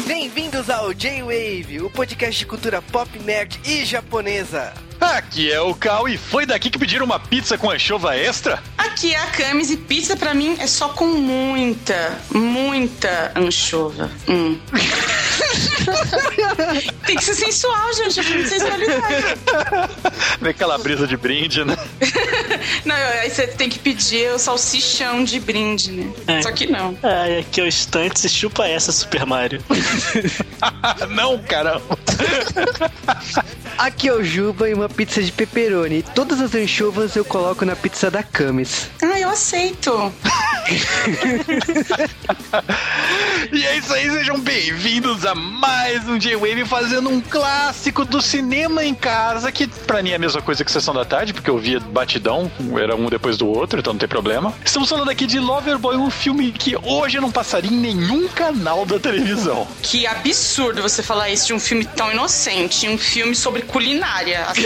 Bem-vindos ao J-Wave, o podcast de cultura pop, nerd e japonesa. Aqui é o Cal e foi daqui que pediram uma pizza com anchova extra? Aqui é a Camis e pizza pra mim é só com muita, muita anchova. Hum. Tem que ser sensual, gente. Eu de sensualidade. Vem brisa de brinde, né? não, aí você tem que pedir o salsichão de brinde, né? É. Só que não. Ah, aqui é o estante, chupa essa, Super Mario. não, caramba. Aqui é o Juba e uma pizza de pepperoni. Todas as anchovas eu coloco na pizza da Camis. Ah, eu aceito. e é isso aí, sejam bem-vindos a mais um J-Wave fazendo um clássico do cinema em casa, que pra mim é a mesma coisa que Sessão da Tarde, porque eu via batidão, era um depois do outro, então não tem problema. Estamos falando aqui de Loverboy, um filme que hoje não passaria em nenhum canal da televisão. Que absurdo você falar isso de um filme tão inocente, um filme sobre culinária.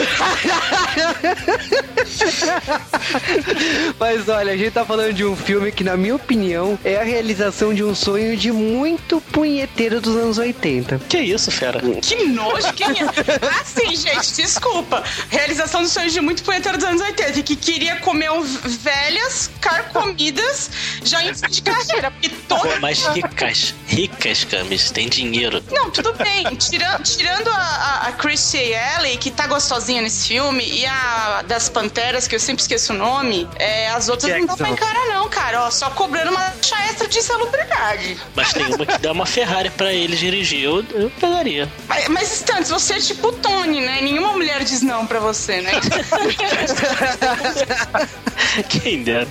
Mas olha, a gente tá falando de um filme que, na minha opinião, é a realização de um sonho de muito punheteiro dos anos 80. Que isso, fera? Que nojo, quem é? Assim, gente, desculpa. Realização dos sonhos de muito punheteiro dos anos 80, que queria comer um velhas carcomidas já em fim de carreira. Porque toda... mais ricas, ricas, Camis, tem dinheiro. Não, tudo bem. Tirando, tirando a, a, a Chrissy Ellie, que tá gostosinha nesse filme, e a das Panteras, que eu sempre esqueço o nome, é, as outras Jackson. não dá pra encarar, não, cara. Ó, só cobrando uma taxa extra de salubridade. Mas tem uma que dá uma Ferrari pra ele dirigir, eu, eu pegaria. Mas, mas Stantes, você é tipo Tony, né? Nenhuma mulher diz não pra você, né? Quem dera.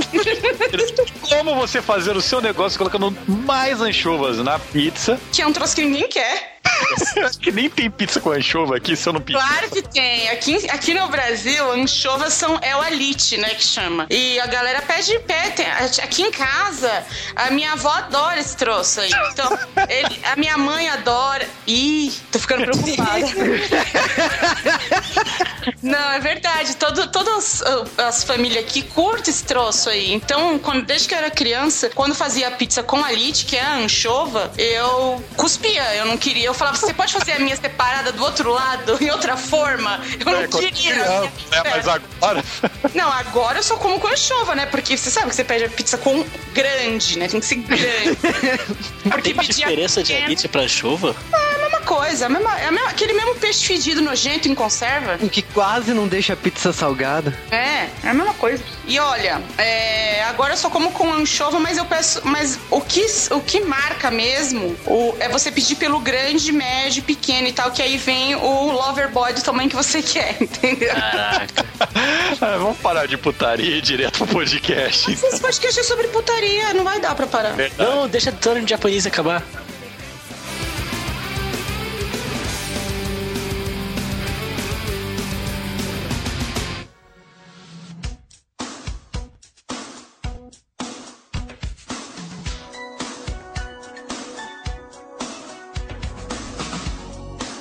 Como você fazer o seu negócio colocando mais anchovas na pizza? Que é um troço que ninguém quer. Acho que nem tem pizza com anchova aqui, se eu não pedir. Claro que tem. Aqui, aqui no Brasil, anchovas são, é o alite, né, que chama. E a galera pede pé. Tem, aqui em casa, a minha avó adora esse troço aí. Então, ele, a minha mãe adora. Ih, tô ficando preocupada. Não, é verdade. Todo, todas as famílias aqui curtem esse troço aí. Então, quando, desde que eu era criança, quando fazia pizza com alite, que é a anchova, eu cuspia. Eu não queria. Eu falava, você pode fazer a minha separada do outro lado, em outra forma? Eu não é, queria. Criança, né? Mas agora. Não, agora eu só como com anchova, né? Porque você sabe que você pede a pizza com grande, né? Tem que ser grande. Porque Tem diferença de alite pra anchova? Ah, coisa. A mesma, é a mesma, aquele mesmo peixe fedido nojento em conserva. Que quase não deixa a pizza salgada. É, é a mesma coisa. E olha, é, agora eu só como com anchova, mas eu peço. Mas o que, o que marca mesmo o, é você pedir pelo grande, médio, pequeno e tal, que aí vem o lover boy do tamanho que você quer, entendeu? Caraca. ah, vamos parar de putaria e ir direto pro podcast. Mas esse podcast é sobre putaria, não vai dar pra parar. Verdade. Não, deixa o turno de japonês acabar.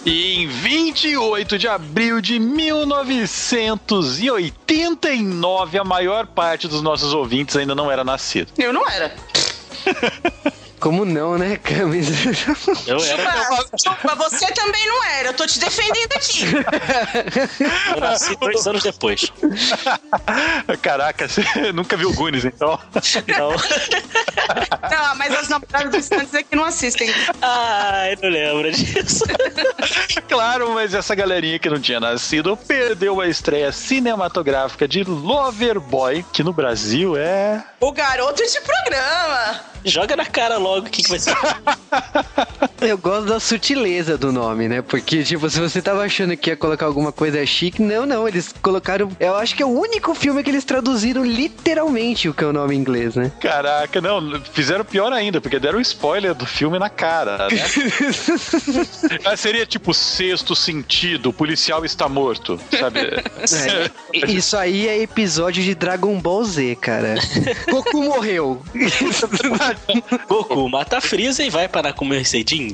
E em 28 de abril de 1989, a maior parte dos nossos ouvintes ainda não era nascido. Eu não era. Como não, né, Camis? Eu era. Chupa, você também não era. Eu tô te defendendo aqui. Eu nasci dois anos depois. Caraca, você nunca viu Gunis, então? Não. Não, mas as namoradas dos Santos é que não assistem. Ai, não lembro disso. Claro, mas essa galerinha que não tinha nascido perdeu a estreia cinematográfica de Loverboy, que no Brasil é. O garoto de programa. Joga na cara logo o que, que vai ser. Eu gosto da sutileza do nome, né? Porque, tipo, se você tava achando que ia colocar alguma coisa chique, não, não. Eles colocaram. Eu acho que é o único filme que eles traduziram literalmente o que é o nome em inglês, né? Caraca, não. Fizeram pior ainda, porque deram spoiler do filme na cara, né? Seria tipo sexto sentido, o policial está morto, sabe? É, isso aí é episódio de Dragon Ball Z, cara. Goku morreu. Goku mata a Freeza e vai para comer Seidin.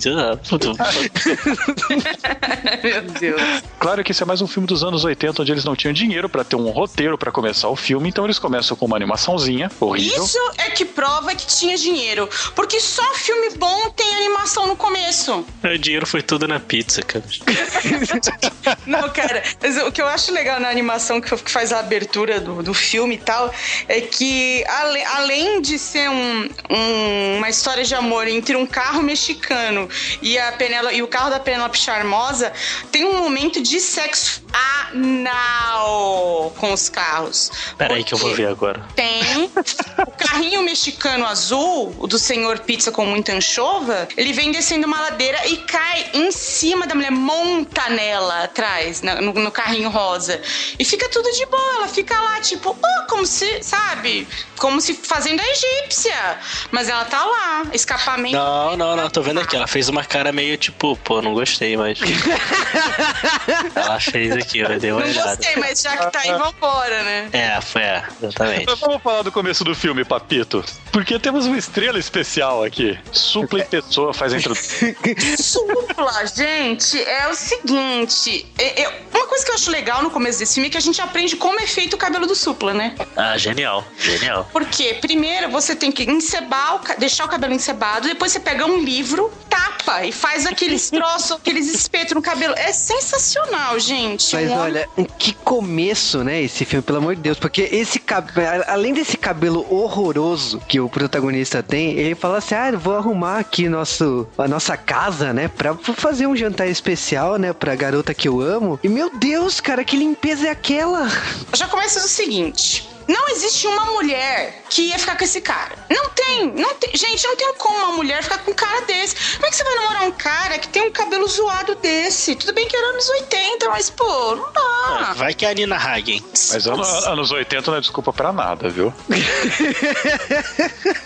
Meu Deus. Claro que esse é mais um filme dos anos 80, onde eles não tinham dinheiro pra ter um roteiro pra começar o filme, então eles começam com uma animaçãozinha horrível. Isso é que prova que tinha dinheiro. Porque só filme bom tem animação no começo. O dinheiro foi tudo na pizza, cara. Não, cara, o que eu acho legal na animação que que faz a abertura do, do filme e tal é que, ale- além de ser um- um- uma história de amor entre um carro mexicano e, a Penelo, e o carro da Penélope Charmosa, tem um momento de sexo anal com os carros. Pera aí que eu vou ver agora. Tem. O carrinho mexicano azul, o do senhor pizza com muita anchova, ele vem descendo uma ladeira e cai em cima da mulher, monta nela atrás, no, no carrinho rosa. E fica tudo de boa, ela fica lá, tipo, oh, como se, sabe? Como se fazendo a egípcia. Mas ela tá lá, escapamento. Não, não, não, tô vendo aqui. Ela fez uma cara meio tipo, pô, não gostei, mas. ela fez aqui, eu dei uma Não olhada. gostei, mas já que tá aí, vambora, né? É, foi, é, exatamente. Mas vamos falar do começo do filme, Papito. Porque temos uma estrela especial aqui. Supla em pessoa faz a introdução. Supla, gente, é o seguinte. é- é- uma coisa que eu acho legal no começo desse filme é que a gente aprende como é feito o cabelo do Supla, né? Ah, genial, genial. Porque primeiro você tem que encebar, o deixar o cabelo encebado, depois você pega um livro, tapa e faz aqueles troços, aqueles espetos no cabelo. É sensacional, gente. Mas Um homem- olha, que começo, né, esse filme, pelo amor de Deus, porque esse cabelo, além desse cabelo horroroso que o protagonista tem, ele fala assim: "Ah, eu vou arrumar aqui nosso a nossa casa, né, pra fazer um jantar especial, né, pra garota que eu amo". E meu Deus, cara, que limpeza é aquela? Já começa do seguinte. Não existe uma mulher que ia ficar com esse cara. Não tem, não tem. Gente, não tem como uma mulher ficar com um cara desse. Como é que você vai namorar um cara que tem um cabelo zoado desse? Tudo bem que era anos 80, mas, pô, não dá. Vai que é a Nina Hagen. Mas ano- anos 80 não é desculpa pra nada, viu?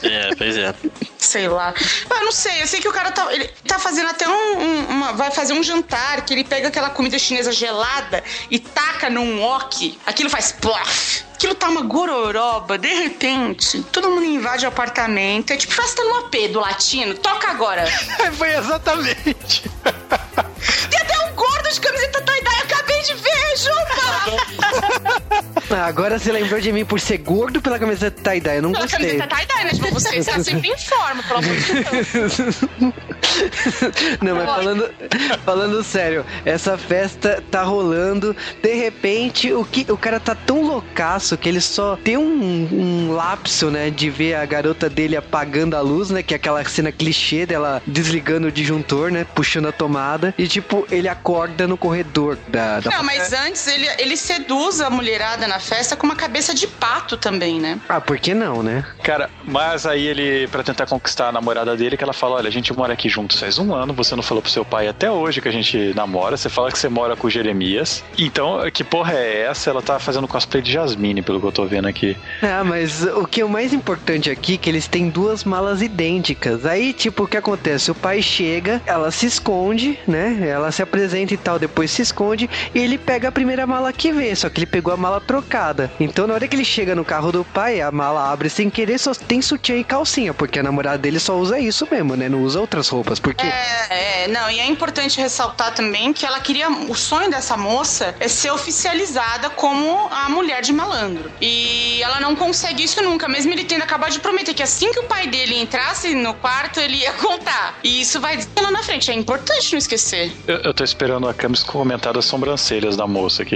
É, pois é. Sei lá. Ah, eu não sei. Eu sei que o cara tá, ele tá fazendo até um, um- uma, vai fazer um jantar que ele pega aquela comida chinesa gelada e taca num wok. Aquilo faz plof. Aquilo tá uma gororoba, de repente. Todo mundo invade o apartamento. É tipo festa no AP do latino. Toca agora. Foi exatamente. Tem até um gordo de camiseta tie-dye. Eu acabei de ver, Juba! Ah, agora você lembrou de mim por ser gordo pela camiseta tie-dye, eu não Pela gostei. camiseta tie-dye, né? Tipo, você está sempre em forma, pelo amor de Deus. Não, mas falando, falando sério, essa festa tá rolando. De repente, o, que, o cara tá tão loucaço que ele só tem um, um lapso, né? De ver a garota dele apagando a luz, né? Que é aquela cena clichê dela desligando o disjuntor, né? Puxando a tomada. E tipo, ele acorda no corredor da. da... Não, mas antes ele, ele seduz a mulherada na festa com uma cabeça de pato também, né? Ah, por que não, né? Cara, mas aí ele, pra tentar conquistar a namorada dele, que ela fala: Olha, a gente mora aqui juntos faz um ano, você não falou pro seu pai até hoje que a gente namora, você fala que você mora com o Jeremias. Então, que porra é essa? Ela tá fazendo cosplay de Jasmine, pelo que eu tô vendo aqui. Ah, mas o que é o mais importante aqui é que eles têm duas malas idênticas. Aí, tipo, o que acontece? O pai chega, ela se esconde, né? Ela se apresenta e tal, depois se esconde e ele pega a primeira mala que vê, só que ele pegou a mala trocada. Então, na hora que ele chega no carro do pai, a mala abre sem querer, só tem sutiã e calcinha, porque a namorada dele só usa isso mesmo, né? Não usa outras roupas, porque É, é, não, e é importante ressaltar também que ela queria. O sonho dessa moça é ser oficializada como a mulher de malandro. E ela não consegue isso nunca, mesmo ele tendo acabado de prometer que assim que o pai dele entrasse no quarto, ele ia contar. E isso vai lá na frente. É importante não esquecer. Eu, eu tô esperando a Camis comentar das sobrancelhas da moça, que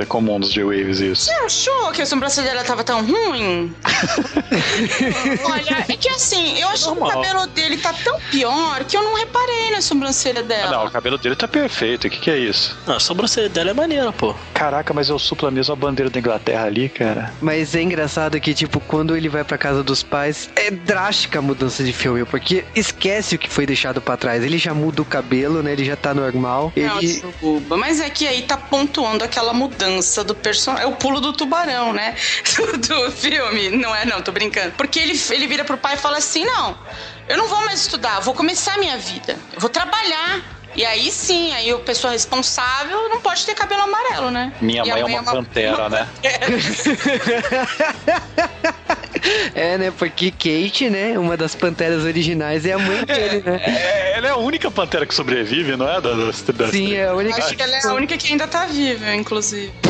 é comum dos J-Waves isso. Você achou que a sobrancelha dela tava tão ruim? Olha, é que assim, eu acho que o Normal. cabelo dele tá tão pior que eu não reparei na sobrancelha Ah, dela. não, o cabelo dele tá perfeito. O que, que é isso? Não, a sobrancelha dela é maneira, pô. Caraca, mas eu supla mesmo a bandeira da Inglaterra ali, cara. Mas é engraçado que, tipo, quando ele vai pra casa dos pais, é drástica a mudança de filme, porque esquece o que foi deixado pra trás. Ele já muda o cabelo, né? Ele já tá normal. Não, Ele. suruba. Mas é que aí tá pontuando aquela mudança do personagem. É o pulo do tubarão, né? Do, do filme. Não é, não, tô brincando. Porque ele, ele vira pro pai e fala assim: não, eu não vou mais estudar, vou começar a minha vida. Eu vou trabalhar. E aí sim, aí o pessoa responsável não pode ter cabelo amarelo, né? Minha E a mãe é uma pantera, né? É, é, né? Porque Kate, né? Uma das panteras originais é a mãe dele, né? É, ela é a única pantera que sobrevive, não é? Das, das Sim, é a única. Acho que ela é a única que ainda tá viva, inclusive.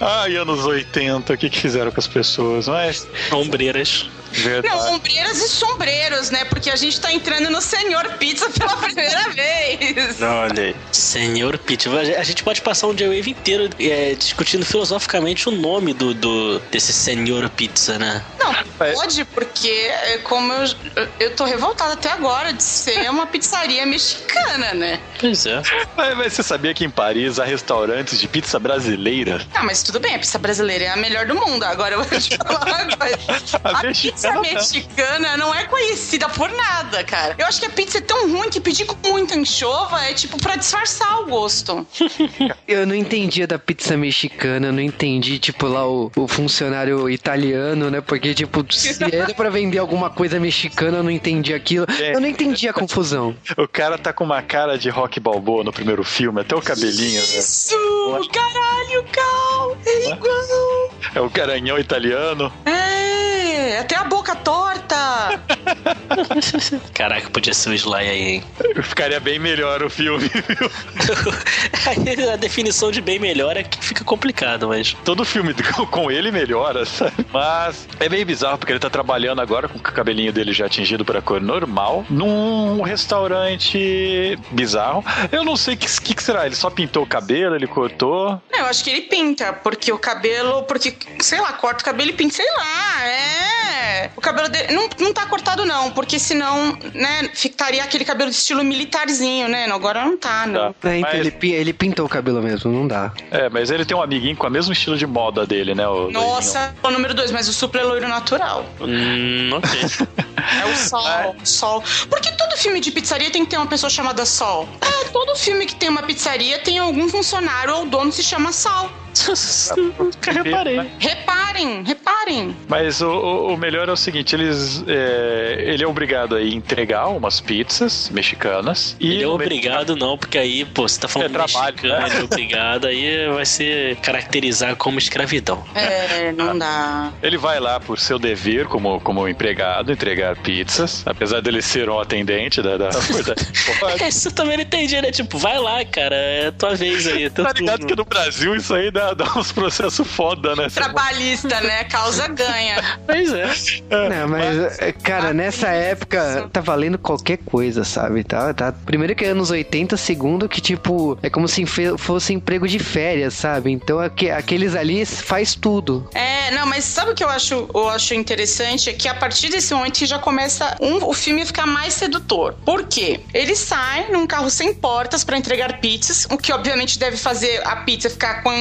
Ai, anos 80, o que, que fizeram com as pessoas? Mas, Ombreiras. Verdade. Não, ombreiras e sombreiros, né? Porque a gente tá entrando no Senhor Pizza pela primeira vez. Olha aí. Senhor Pete. A gente pode passar um J-Wave inteiro é, discutindo filosoficamente o nome do, do desse Senhor Pizza, né? Não, É. pode, porque é, como eu, eu tô revoltada até agora de ser uma pizzaria mexicana, né? Pois é. Mas, mas você sabia que em Paris há restaurantes de pizza brasileira? Tá, mas tudo bem, a pizza brasileira é a melhor do mundo. Agora eu vou te falar uma coisa. A A pizza mexicana não. mexicana não é conhecida por nada, cara. Eu acho que a pizza é tão ruim que pedir com muita anchova é tipo pra disfarçar o gosto. Eu não entendia da pizza mexicana, eu não entendi, tipo, lá o, o funcionário italiano, né? Porque, tipo, se era pra vender alguma coisa mexicana, eu não entendi aquilo. É. Eu não entendi a confusão. O cara tá com uma cara de rock balboa no primeiro filme, até o cabelinho, né? Isso! Caralho, Cal! É igual! É o garanhão italiano. É, até a boca torta! Caraca, podia ser o Sly aí, hein? Ficaria bem melhor o filme, viu? A definição de bem melhor é que fica complicado, mas. Todo filme com- com ele melhora, sabe? Mas é meio bizarro, porque ele tá trabalhando agora com o cabelinho dele já atingido pra cor normal, num restaurante bizarro. Eu não sei o que, que, que será. Ele só pintou o cabelo, ele cortou. Não, eu acho que ele pinta, porque o cabelo. Porque, sei lá, corta o cabelo e pinta, sei lá, é. O cabelo dele. Não, não tá cortado, não, porque senão, né, ficaria aquele cabelo de estilo militarzinho, né? Agora não tá, não. Tá. É, então, Mas- ele, ele pintou o cabelo mesmo, não dá. É, mas ele tem um amiguinho com o mesmo estilo de moda dele, né? O Nossa, o número dois, mas o suplo é loiro natural. Hum, ok. É o sol, o sol. Porque todo filme de pizzaria tem que ter uma pessoa chamada Sol. É, todo filme que tem uma pizzaria tem algum funcionário ou dono se chama Sol. Nunca reparei. Reparem, reparem. Mas o, o- melhor é o seguinte, eles, é, ele é obrigado a entregar umas pizzas mexicanas. E Ele é obrigado, não, porque aí, pô, você tá falando É trabalho, mexicano, né? ele é obrigado, aí vai ser caracterizar como escravidão. É, não dá. Ele vai lá por seu dever como, como empregado, entregar pizzas, apesar dele ser um atendente da. da, da Isso eu também não entendi, né? Tipo, vai lá, cara, é tua vez aí. Tá ligado turno. que no Brasil isso aí dá, dá uns processos foda, né? Trabalhista, né? Causa ganha. Pois é. Não, mas, é, cara, nessa época tá valendo qualquer coisa, sabe? Tá, tá. Primeiro que é anos 80, segundo que, tipo, é como se fosse emprego de férias, sabe? Então aque- aqueles ali faz tudo. É, não, mas sabe o que eu acho, eu acho interessante? É que a partir desse momento que já começa um- o filme a ficar mais sedutor. Por quê? Ele sai num carro sem portas pra entregar pizzas, o que obviamente deve fazer a pizza ficar com a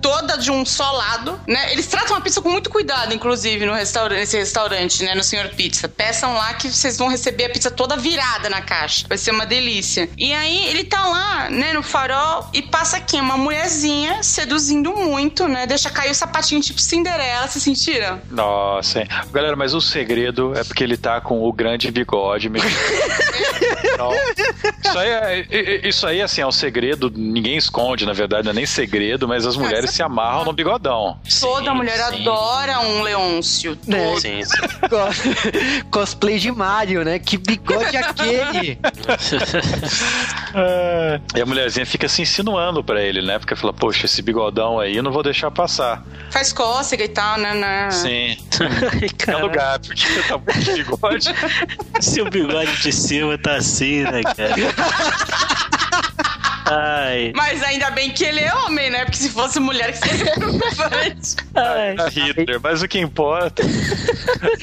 toda de um só lado, né? Eles tratam a pizza com muito cuidado, inclusive, no restaurante, nesse restaurante, né? No Senhor Pizza. Peçam lá que vocês vão receber a pizza toda virada na caixa. Vai ser uma delícia. E aí ele tá lá, né, no farol e passa aqui uma mulherzinha seduzindo muito, né? Deixa cair o sapatinho tipo Cinderela, se sentiram? Nossa, hein? Galera, mas o segredo é porque ele tá com o grande bigode mexicano. Então, isso aí, é, isso aí, assim, é um segredo, ninguém esconde, na verdade, não é nem segredo, mas as mulheres se amarram no bigodão. Toda Sim, mulher sim. adora um Leôncio. Né? Sim, sim. Co- Cosplay de Mario, né? Que bigode aquele? É. E a mulherzinha fica se insinuando pra ele, né? Porque fala, poxa, esse bigodão aí eu não vou deixar passar. Faz cócega e tal, né? né? Sim, é cara, lugar, porque tá muito de bigode. se o bigode de cima tá assim, né, cara? Ai, Mas ainda bem que ele é homem, né? Porque se fosse mulher, que seria preocupante. ai. a Hitler, mas o que importa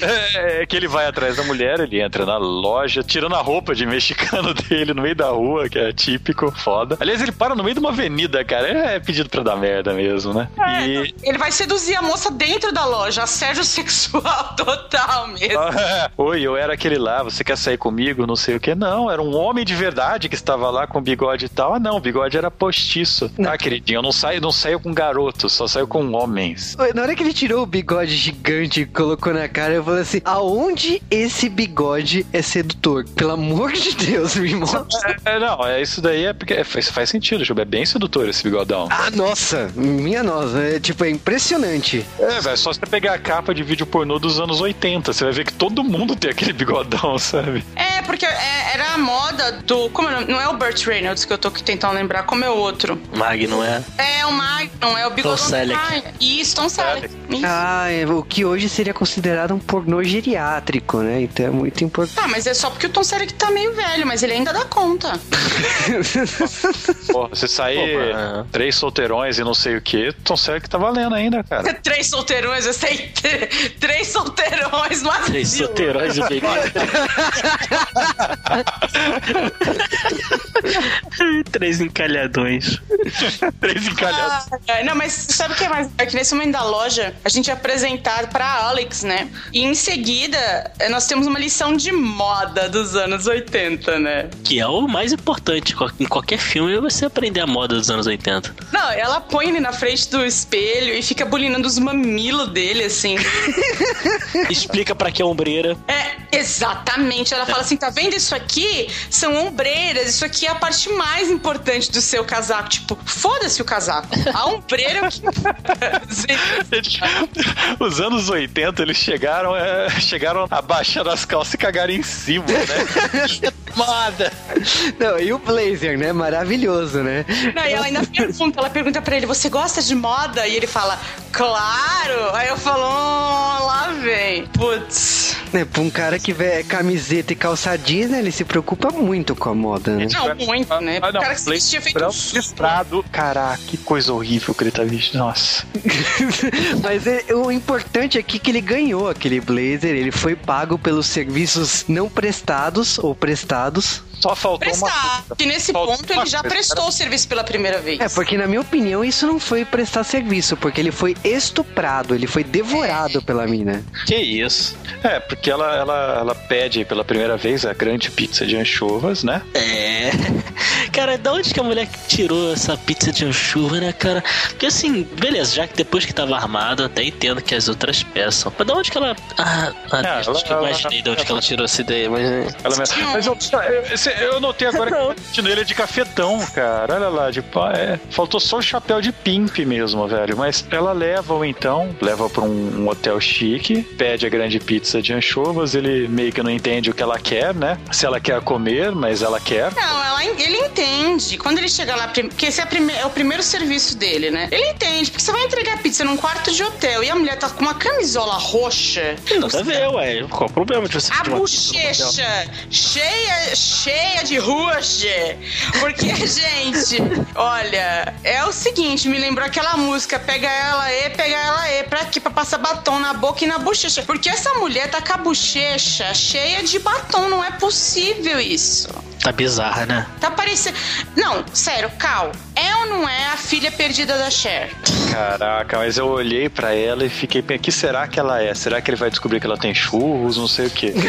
é, é que ele vai atrás da mulher, ele entra na loja, tirando a roupa de mexicano dele no meio da rua, que é típico, foda. Aliás, ele para no meio de uma avenida, cara, é pedido pra dar merda mesmo, né? E. Ele vai seduzir a moça dentro da loja. Assédio sexual total mesmo. Oi, eu era aquele lá, você quer sair comigo? Não sei o que. Não, era um homem de verdade que estava lá com bigode e tal. Ah, não, Não, o bigode era postiço. Ah, queridinho, eu não saio, não saio com garotos, só saio com homens. Na hora que ele tirou o bigode gigante e colocou na cara, eu falei assim: aonde esse bigode é sedutor? Pelo amor de Deus, me mostra. É, não, é isso daí é porque é, faz, faz sentido, Juba. É bem sedutor esse bigodão. Ah, nossa, minha nossa, é tipo, é impressionante. É, velho, só você pegar a capa de vídeo pornô dos anos 80, você vai ver que todo mundo tem aquele bigodão, sabe? É, porque é- era a moda do. Como é o nome? Não é o Burt Reynolds que eu tô aqui tentando lembrar, como é o outro? Mag, não é? É o Magnum, é o bigodão. Tom Selleck. do Magnum. Isso, Tom Selleck. Isso. Ah, é, o que hoje seria considerado um pornô geriátrico, né? Então é muito importante. Tá, mas é só porque o Tom Selleck tá meio velho, mas ele ainda dá conta. Porra, você sair Pô, três solteirões e não sei o que, Tom Selleck tá valendo ainda, cara. Três solteirões, eu sei. Três solteirões no asilo. Três solteirões e o bigode. Três encalhadões. três encalhados. Ah, não, mas sabe o que é mais? É que nesse momento da loja, a gente é apresentado pra Alex, né? E em seguida, eh, nós temos uma lição de moda dos anos 80, né? Que é o mais importante. Em qualquer filme é você aprender a moda dos anos 80. Não, ela põe ele na frente do espelho e fica bulinando os mamilos dele, assim. Explica pra que é ombreira. É, exatamente. Ela fala assim: tá vendo isso aqui? São ombreiras, isso aqui é a parte mais importante do seu casaco. Tipo, foda-se o casaco. A ombreira que. Os anos 80, eles chegaram, é, chegaram abaixando as calças e cagaram em cima, né? Moda! Não, e o blazer, né? Maravilhoso, né? Não, e ela ainda pergunta, ela pergunta pra ele, você gosta de moda? E ele fala, claro! Aí eu falo, oh, lá vem. Putz. É, pra um cara que vê camiseta e calça jeans, né? Ele se preocupa muito com a moda, né? Não, muito, né? Ah, O cara que se vestia feito um listrado. Caraca, que coisa horrível que ele tá vestindo. Nossa. Mas é- o importante aqui é que ele ganhou aquele blazer, ele foi pago pelos serviços não prestados ou prestados. Só faltou uma Prestar. coisa. E nesse Faltou ponto ele uma já coisa. prestou o serviço pela primeira vez. É, porque na minha opinião isso não foi prestar serviço, porque ele foi estuprado, ele foi devorado pela mina. Que isso? É, porque ela, ela, ela pede pela primeira vez a grande pizza de anchovas, né? É. Cara, da onde que a mulher tirou essa pizza de anchova, né, cara? Porque assim, beleza, já que depois que tava armado, até entendo que as outras peçam. Mas da onde que ela. Ah, ah É, acho ela- que eu ela- imaginei de onde que ela tirou essa ideia, mas. é. Ela Mas eu, eu, esse- eu notei agora que o vestido ele é de cafetão, cara. Olha lá, de pá, é. Faltou só o chapéu de pimp mesmo, velho. Mas ela leva-o então, leva pra um, um hotel chique, pede a grande pizza de anchovas. Ele meio que não entende o que ela quer, né? Se ela quer comer, mas ela quer. Não, ela, ele entende. Quando ele chega lá, porque esse é, a prime- é o primeiro serviço dele, né? Ele entende, porque você vai entregar pizza num quarto de hotel e a mulher tá com uma camisola roxa, Nada a ver, ué. Qual o problema de você a bochecha cheia, cheia de ruge. Porque, gente, olha, é o seguinte, me lembrou aquela música, pega ela e pega ela e pra quê? Pra passar batom na boca e na bochecha. Porque essa mulher tá com a bochecha cheia de batom, não é possível isso. Tá bizarra, né? Tá parecendo. Não, sério, Cal, é ou não é a filha perdida da Cher? Caraca, mas eu olhei pra ela e fiquei pensando, que será que ela é? Será que ele vai descobrir que ela tem churros, não sei o quê?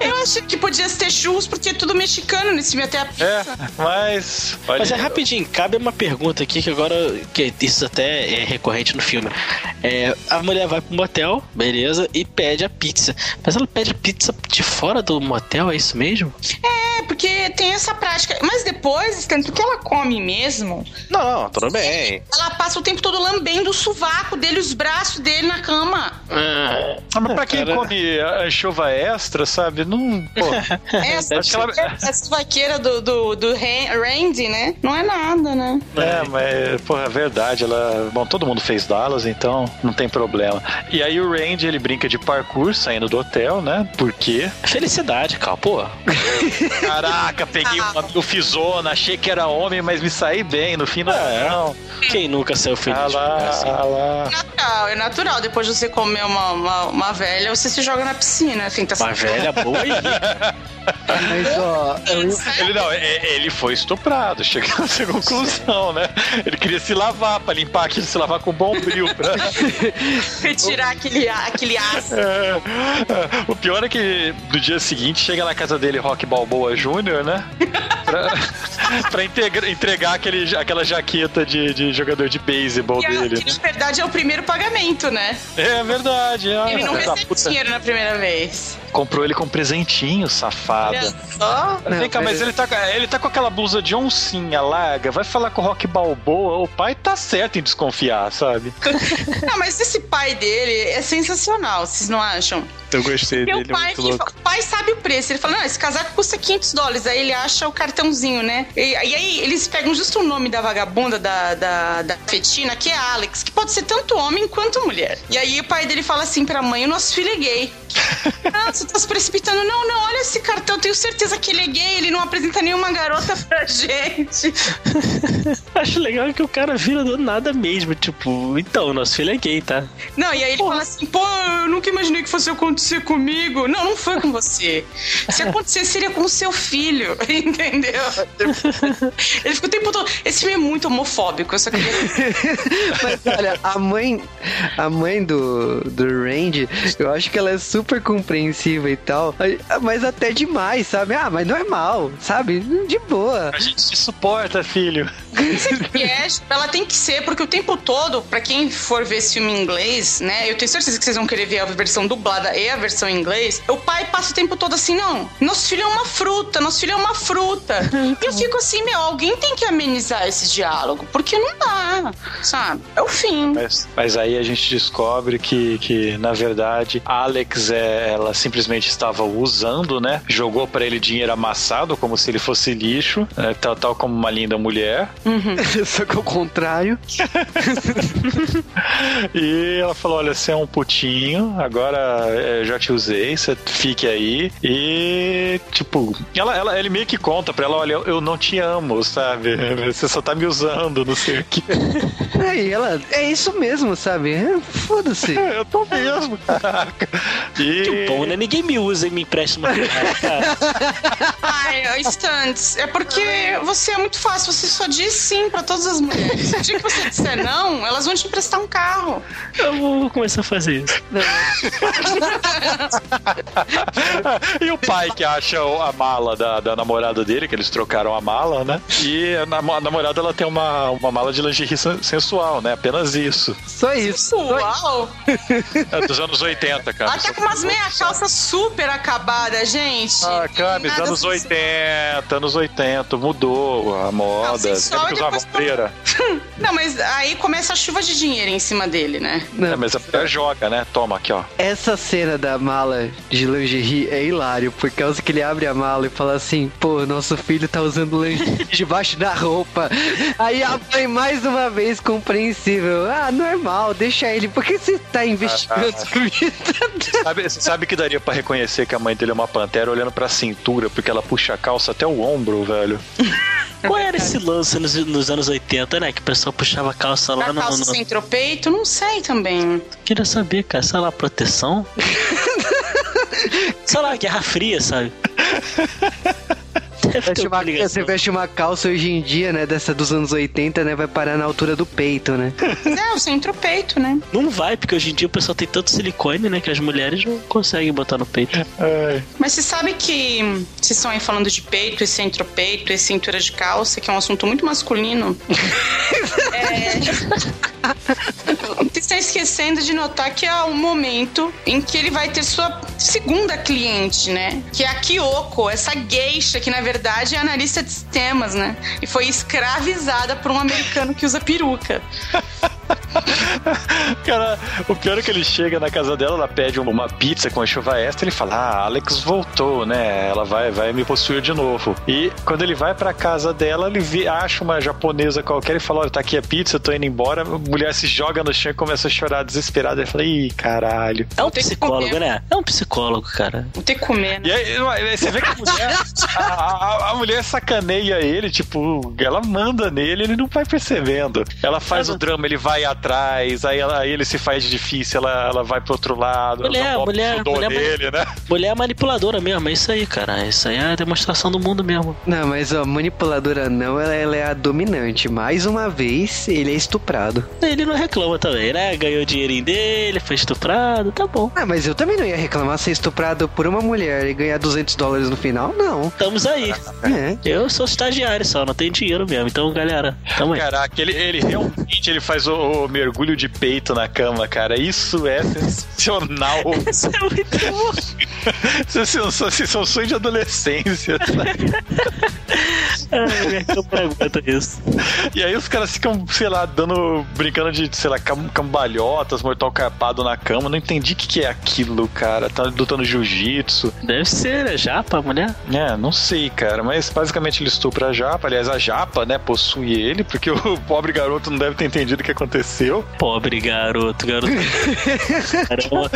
Eu achei que podia ter churros porque é tudo mexicano nesse filme, até a pizza. É, mas. Olha, Mas é rapidinho, cabe uma pergunta aqui que agora, que isso até é recorrente no filme. É, a mulher vai pro motel, beleza, e pede a pizza. Mas ela pede a pizza de fora do motel, é isso mesmo? É, porque tem essa prática. Mas depois, tanto que ela come mesmo, Não, tudo bem. ela passa o tempo todo lambendo o sovaco dele, os braços dele na cama. Ah, mas pra quem Cara. come anchova extra, sabe? Não. Pô, Essa, Acho que ela- essa vaqueira do, do, do Ran- Randy, né? Não é nada, né? é, mas, porra, é verdade. Ela. Bom, todo mundo fez Dallas, então não tem problema. E aí o Randy, ele brinca de parkour saindo do hotel, né? Por quê? felicidade, cara, pô. Caraca, peguei uma fizona, achei que era homem, mas me saí bem. No fim, não. É. não. Quem nunca saiu feliz? Ah lá, assim? ah lá. Natural, é natural. Depois de você comer uma, uma, uma velha, você se joga na piscina. Tenta Uma velha boa. Mas, ó, eu- Ele não, é- ele foi estuprado, chega a essa conclusão, né? Ele queria se lavar pra limpar aquilo, se lavar com bombril. Pra... Retirar aquele, aquele aço. É, é. O pior é que no dia seguinte chega na casa dele Rock Balboa Jr., né? Pra, pra integra- entregar aquele, aquela jaqueta de, de jogador de beisebol dele. que, na verdade é o primeiro pagamento, né? É verdade. ah, Ele não recebe dinheiro na primeira vez. Comprou ele com presentinho, safada. Olha só. Não, Vem cá, mas mas- ele tá, com- ele tá com aquela blusa de oncinha larga, vai falar com o Rock Balboa, o pai tá certo em desconfiar, sabe? Não, mas esse pai dele é sensacional, vocês não acham? Eu gostei Porque dele, o pai, muito que- louco. o pai sabe o preço. Ele fala, não, esse casaco custa 500 dólares. Aí ele acha o cartãozinho, né? E, e aí eles pegam justo o nome da vagabunda, da, da, da fetina, que é Alex, que pode ser tanto homem quanto mulher. E aí o pai dele fala assim pra mãe, o nosso filho é gay. ah, você tá se precipitando. Não, não, olha esse cartão, tenho certeza que ele é gay, ele não apresenta nenhuma garota pra gente. Acho legal que o cara vira do nada mesmo. Tipo, então, nosso filho é gay, tá? Não, e aí ele fala assim, pô, eu nunca imaginei que fosse acontecer comigo. Não, não foi com você. Se acontecer, seria com o seu filho, entendeu? Ele fica o tempo todo... Esse filme é muito homofóbico, eu só queria... Mas olha, a mãe, a mãe do, do Randy, eu acho que ela é super e tal, mas até demais, sabe? Ah, mas normal, sabe? De boa. A gente se suporta, filho. Ela tem que ser, porque o tempo todo, pra quem for ver esse filme em inglês, né? Eu tenho certeza que vocês vão querer ver a versão dublada e a versão em inglês. O pai passa o tempo todo assim, não, nosso filho é uma fruta, nosso filho é uma fruta. E eu fico assim, meu, alguém tem que amenizar esse diálogo, porque não dá, sabe? É o fim. Mas, mas aí a gente descobre que, que, na verdade, Alex, é, ela simplesmente estava usando, né? Jogou pra ele dinheiro amassado, como se ele fosse lixo, né? tal, tal como uma linda mulher. Só que ao contrário. E ela falou: Olha, você é um putinho, agora é, já te usei, você fique aí. E, tipo, ela, ela, ele meio que conta pra ela: Olha, eu, não te amo, sabe? Você só tá me usando, não sei o que. Aí ela, é isso mesmo, sabe? É, Foda-se. Eu tô mesmo, caraca. E. Que bom, né? Ninguém me usa e me empresta uma. Ai, Stunts, é porque você é muito fácil, você só diz sim pra todas as mulheres. O dia que você disser não, elas vão te emprestar um carro. Eu vou começar a fazer isso. e o pai que acha a mala da, da namorada dele, que eles trocaram a mala, né? E a, nam- a namorada ela tem uma, uma mala de lingerie sen- sensual, né? Apenas isso. Só isso. Só Uau! É dos anos 80, cara. Ela tá com umas meia calça super acabada, gente. Ah, Camis, anos sensual. 80, anos 80, mudou a moda. Sempre que usava depois freira. Não, mas aí começa a chuva de dinheiro em cima dele, né? Não. É, mas a mulher joga, né? Toma aqui, ó. Essa cena da mala de lingerie é hilário, por causa que ele abre a mala e fala assim, pô, nosso filho tá usando lingerie debaixo da roupa. Aí a mãe, mais uma vez, compreensível. Ah, normal, deixa ele. Por que você tá investigando Ah, sua vida? Sabe, você sabe que daria pra reconhecer que a mãe dele é uma pantera olhando pra cintura, porque ela puxa a calça até o ombro, velho. Qual era esse lance nos, nos anos 80, né? Que o pessoal puxava a calça lá Da no. calça no... sem tropeito, não sei também. Queria saber, cara, sei lá, proteção? sei lá, Guerra Fria, sabe? Veste uma- você veste uma calça hoje em dia, né? Dessa dos anos 80, né? Vai parar na altura do peito, né? É, o sem tropeito, né? Não vai, porque hoje em dia o pessoal tem tanto silicone, né? Que as mulheres não conseguem botar no peito. Ai. Mas você sabe que vocês estão aí falando de peito e centropeito e cintura de calça, que é um assunto muito masculino. é... Estão esquecendo de notar que é o momento em que ele vai ter sua segunda cliente, né? Que é a Kyoko, essa geisha que na verdade é analista de sistemas, né? E foi escravizada por um americano que usa peruca. Cara, o pior é que ele chega na casa dela, ela pede uma pizza com a chuva extra, ele fala: Ah, Alex voltou, né? Ela vai, vai me possuir de novo. E quando ele vai pra casa dela, ele vê- acha uma japonesa qualquer e fala: Olha, tá aqui a pizza, eu tô indo embora. A mulher se joga no chão e começa a chorar desesperada. Ele fala: Ih, caralho. É um Tem psicólogo, né? É um psicólogo, cara. Ter que comer, né? E aí, aí você vê que a mulher, a, a- a mulher sacaneia ele, tipo, ela manda nele, ele não vai percebendo. Ela faz o drama, ele vai atrás trás, aí, ela, aí ele se faz difícil, ela, ela vai pro outro lado. Mulher, ela mulher, mulher, dele, né? Mulher é manipuladora mesmo, é isso aí, cara. Isso aí é a demonstração do mundo mesmo. Não, mas ó, manipuladora não, ela, ela é a dominante. Mais uma vez, ele é estuprado. Ele não reclama também, né? Ganhou o dinheirinho dele, foi estuprado, tá bom. Ah, mas eu também não ia reclamar ser estuprado por uma mulher e ganhar 200 dólares no final, não. Estamos aí. É. Eu sou estagiário só, não tenho dinheiro mesmo. Então, galera, tamo aí. Caraca, ele, ele realmente ele faz o, o mergulho de peito na cama, cara. Isso é sensacional. Isso é muito bom. Isso é sonho de adolescência. sabe? Ai, eu isso. E aí os caras ficam, sei lá, dando. brincando de, sei lá, cam- cambalhotas, mortal carpado na cama. Não entendi o que, que é aquilo, cara. Tá lutando jiu-jitsu. Deve ser, né? Japa, mulher. É, não sei, cara. Mas basicamente ele estupra a japa. Aliás, a japa, né, possui ele, porque o pobre garoto não deve ter entendido o que aconteceu. Pobre garoto, garoto. Caramba,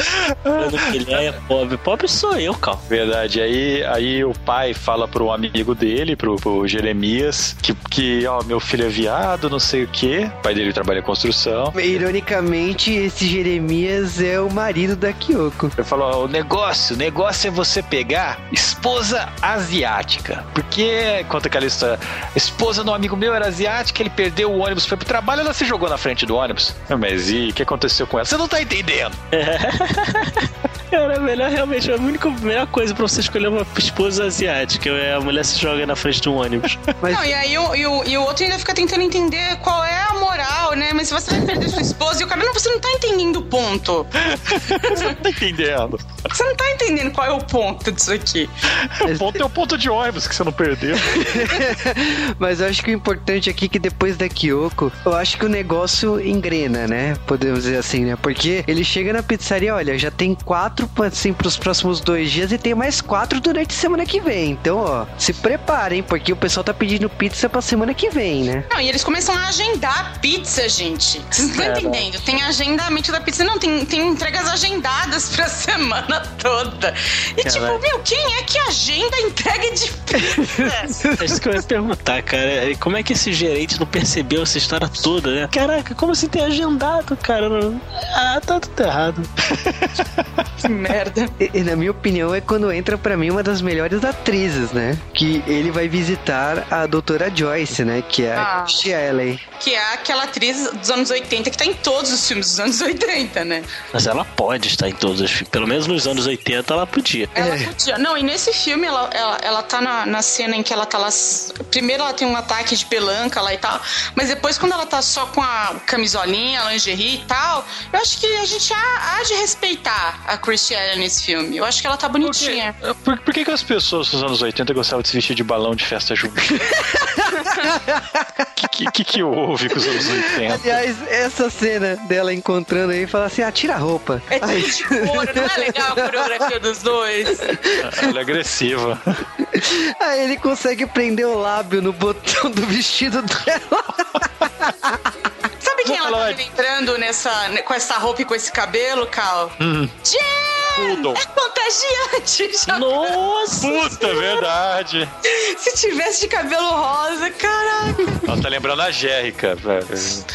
ele é pobre. Pobre sou eu, Cal. Verdade. Aí, aí o pai fala pro amigo dele, pro, pro Jeremias, que, que, ó, meu filho é viado, não sei o quê. O pai dele trabalha em construção. Ironicamente, esse Jeremias é o marido da Kyoko. Ele falou, ó, o negócio, o negócio é você pegar esposa asiática. Porque, conta aquela história, a esposa de um amigo meu era asiática, ele perdeu o ônibus, foi pro trabalho, ela se jogou na frente do ônibus. Mas e o que aconteceu com ela? Você não tá entendendo. Cara, é melhor realmente, a única a melhor coisa pra você escolher uma esposa asiática é a mulher se joga na frente de um ônibus. Mas Não, e aí o, e, o, e o outro ainda fica tentando entender qual é a moral, né? Mas se você vai perder sua esposa e o cara, não, você não tá entendendo o ponto. Você não tá entendendo. Você não tá entendendo qual é o ponto disso aqui. O ponto é o ponto de ônibus que você não perdeu. Mas eu acho que o importante aqui é que depois da Kyoko, eu acho que o negócio engrena, né? Podemos dizer assim, né? Porque ele chega na pizzaria, olha, já tem quatro assim pros próximos dois dias e tem mais quatro durante a semana que vem. Então, ó, se preparem, porque o pessoal tá pedindo pizza pra semana que vem, né? Não, e eles começam a agendar a pizza, gente. Vocês não estão É, entendendo? Tem agendamento da pizza. Não, tem, tem entregas agendadas pra semana toda. E tipo, meu, quem é que agenda a entrega de pizza? É isso que eu ia perguntar, cara. Como é que esse gerente não percebeu essa história toda, né? Caraca, como assim tem agendado, cara? Ah, tá tudo errado. que merda. E, e na minha opinião é quando entra pra mim uma das melhores atrizes, né? Que ele vai visitar a doutora Joyce, né? Que é a Ah. Shelley. Que é aquela atriz dos anos 80 que tá em todos os filmes dos anos 80, né? Mas ela pode estar em todos os filmes. Pelo menos nos anos 80 ela podia. Ela É. podia. Não, e nesse filme ela, ela, ela tá na, na cena em que ela tá lá. Primeiro ela tem um ataque de pelanca lá e tal. Mas depois, quando ela tá só com a camisolinha, a lingerie e tal, eu acho que a gente há, há de respeitar a Christiane nesse filme. Eu acho que ela tá bonitinha. Por, por que, que as pessoas dos anos 80 gostavam de se vestir de balão de festa junto? Que, que, que, que houve com os anos 80? Aliás, essa cena dela encontrando aí, fala assim: ah, tira a roupa. É tudo de couro, não é legal a coreografia dos dois? Ela é agressiva. Aí ele consegue prender o lábio no botão do vestido dela. Sabe quem ela tá lembrando nessa, com essa roupa e com esse cabelo, Cal? Poodle. É contagiante! Já- Nossa! Puta, verdade. Se tivesse de cabelo rosa, caraca. Ela tá lembrando a Jérica, velho.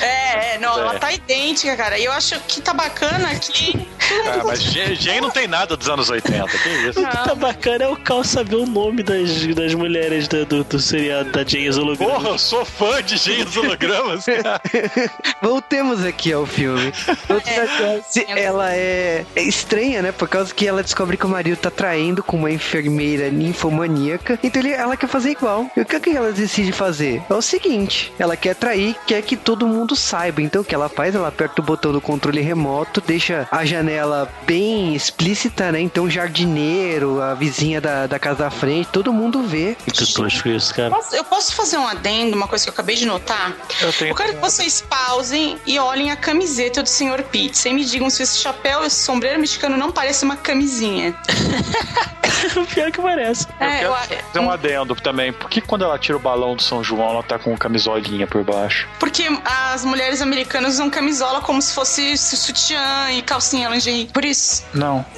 É, é, não, É. ela tá idêntica, cara. E eu acho que tá bacana aqui. Ah, mas Jen não tem nada dos anos 80, que isso? O que tá bacana é o Cal saber o nome das, das mulheres do, do, do seriado da James Holograma. Porra, eu sou fã de dos hologramas, cara. Voltemos aqui ao filme. É. Ela é, é estranha, né? Por causa que ela descobre que o marido tá traindo com uma enfermeira ninfomaníaca. Então ele- ela quer fazer igual. E o que, que ela decide fazer? É o seguinte: ela quer trair, quer que todo mundo saiba. Então o que ela faz? Ela aperta o botão do controle remoto, deixa a janela bem explícita, né? Então o jardineiro, a vizinha da, da casa da frente, todo mundo vê. Muito tosco isso, cara. Eu posso fazer um adendo, uma coisa que eu acabei de notar? Eu tenho- Eu quero que vocês pausem e olhem a camiseta do Sr. Pizza e me digam se esse chapéu e esse sombreiro mexicano não parece uma camisinha. Pior que parece. Eu É, quero eu- fazer um adendo também. Por que quando ela tira o balão do São João, ela tá com camisolinha por baixo? Porque as mulheres americanas usam camisola como se fosse sutiã e calcinha lingerie. Por isso. Não.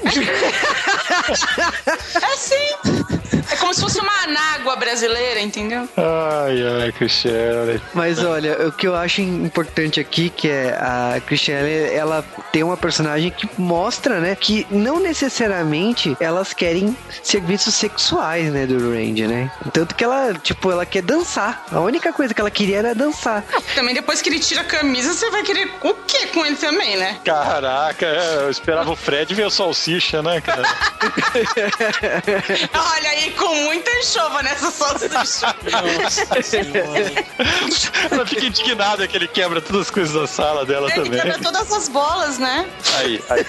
É sim. É como se fosse uma anágua brasileira, entendeu? Ai, ai, Cristiane. Mas olha, o que eu acho importante aqui que é a Cristiane, ela tem uma personagem que mostra, né, que não necessariamente elas querem serviços sexuais, né, do Randy, né? Tanto que ela, tipo, ela quer dançar. A única coisa que ela queria era dançar. Também depois que ele tira a camisa, você vai querer o quê com ele também, né? Caraca, eu esperava o Fred ver o salsicha, né, cara? Olha aí, com muita enxova nessa salsicha. Nossa senhora. Ela fica indignada que ele quebra todas as coisas da sala dela Ele também. quebra todas as bolas, né? Aí, aí.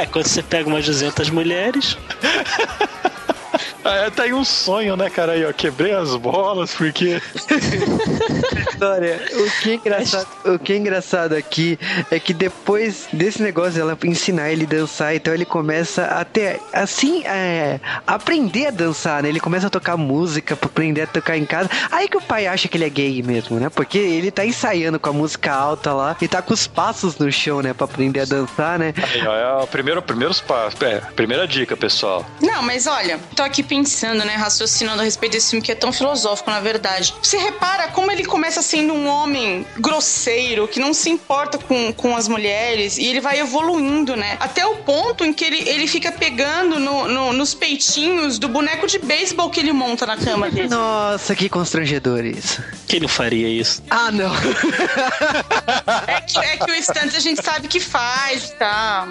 É, quando você pega umas 200 mulheres, É, tá aí um sonho, né, cara? Aí, ó, quebrei as bolas porque. História. O que é engraçado, o que é engraçado aqui é que depois desse negócio ela ensinar ele a dançar, então ele começa a ter, assim, é, aprender a dançar, né? Ele começa a tocar música pra aprender a tocar em casa. Aí que o pai acha que ele é gay mesmo, né? Porque ele tá ensaiando com a música alta lá e tá com os passos no chão, né? Pra aprender a dançar, né? Aí, ó, é o primeiro, primeiros passos. É, primeira dica, pessoal. Não, mas olha, tô aqui pensando, né, raciocinando a respeito desse filme que é tão filosófico, na verdade. Você repara como ele começa sendo um homem grosseiro, que não se importa com, com as mulheres, e ele vai evoluindo, né? Até o ponto em que ele, ele fica pegando no, no- nos peitinhos do boneco de beisebol que ele monta na cama dele. Nossa, que constrangedor isso. quem não faria isso? Ah, não. É que, é que o Stunts a gente sabe que faz e tal.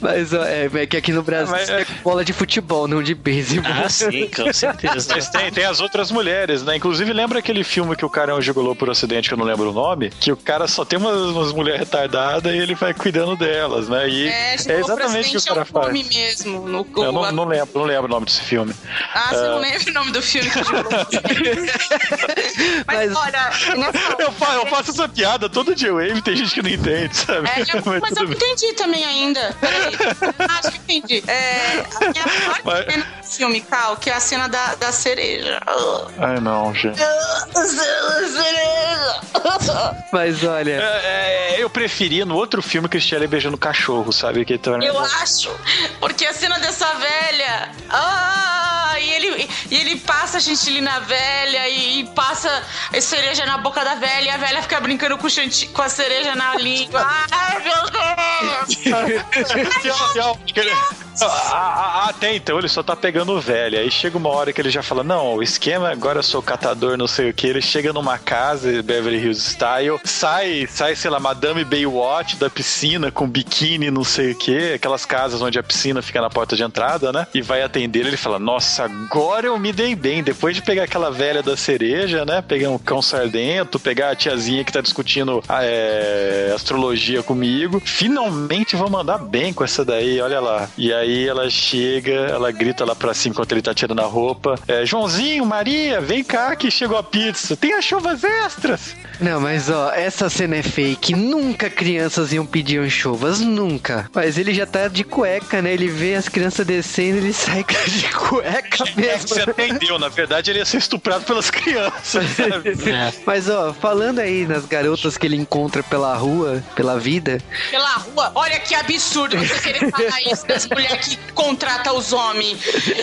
Mas ó, é, é que aqui no Brasil Mas, é é- bola de futebol, não de beisebol. Ah, sim, com certeza. Mas tem, tem as outras mulheres, né? Inclusive, lembra aquele filme que o cara é um gigolô por acidente, que eu não lembro o nome? Que o cara só tem umas, umas mulheres retardadas e ele vai cuidando delas, né? E É, é, exatamente o que o presidente é cara um faz. nome mesmo. No, Eu não, não lembro, não lembro o nome desse filme. Ah, você não lembra o nome do filme que Mas, Mas- olha, nessa Eu, fa- eu faço essa piada todo dia, Wave, tem gente que não entende, sabe? É, eu- mas eu tudo não entendi também ainda. Peraí. Ah, Acho que entendi. É, a minha Mas- filme, Cal, que é a cena da, da cereja. Ai, não, gente. Mas olha, É, é, eu preferia no outro filme Cristiane beijando cachorro, sabe? Que então, Eu acho, porque a cena dessa velha. Ah, e ele, e ele passa a gentilina velha e, e passa a cereja na boca da velha e a velha fica brincando com, o chanti- com a cereja na língua. Ai, meu Deus! Ah, ah, até então ele só tá pegando velho. Aí chega uma hora que ele já fala: Não, o esquema agora eu sou catador, não sei o que. Ele chega numa casa, Beverly Hills Style, sai, sai, sei lá, Madame Baywatch da piscina com biquíni, não sei o que. Aquelas casas onde a piscina fica na porta de entrada, né? E vai atender ele. Ele fala: Nossa, agora eu me dei bem. Depois de pegar aquela velha da cereja, né? Pegar um cão sardento, pegar a tiazinha que tá discutindo ah, é, astrologia comigo. Finalmente vou mandar bem com essa daí, olha lá. E aí ela chega, ela grita lá pra cima enquanto ele tá tirando a roupa. É, Joãozinho, Maria, vem cá que chegou a pizza. Tem as chuvas extras. Não, mas ó, essa cena é fake. Nunca crianças iam pedir anchovas, nunca. Mas ele já tá de cueca, né? Ele vê as crianças descendo, ele sai de cueca É, mesmo. você entendeu, na verdade ele ia ser estuprado pelas crianças. sabe? É. Mas ó, falando aí nas garotas que ele encontra pela rua, pela vida, Pela rua, olha que absurdo você querer falar isso das mulheres que contrata os homens.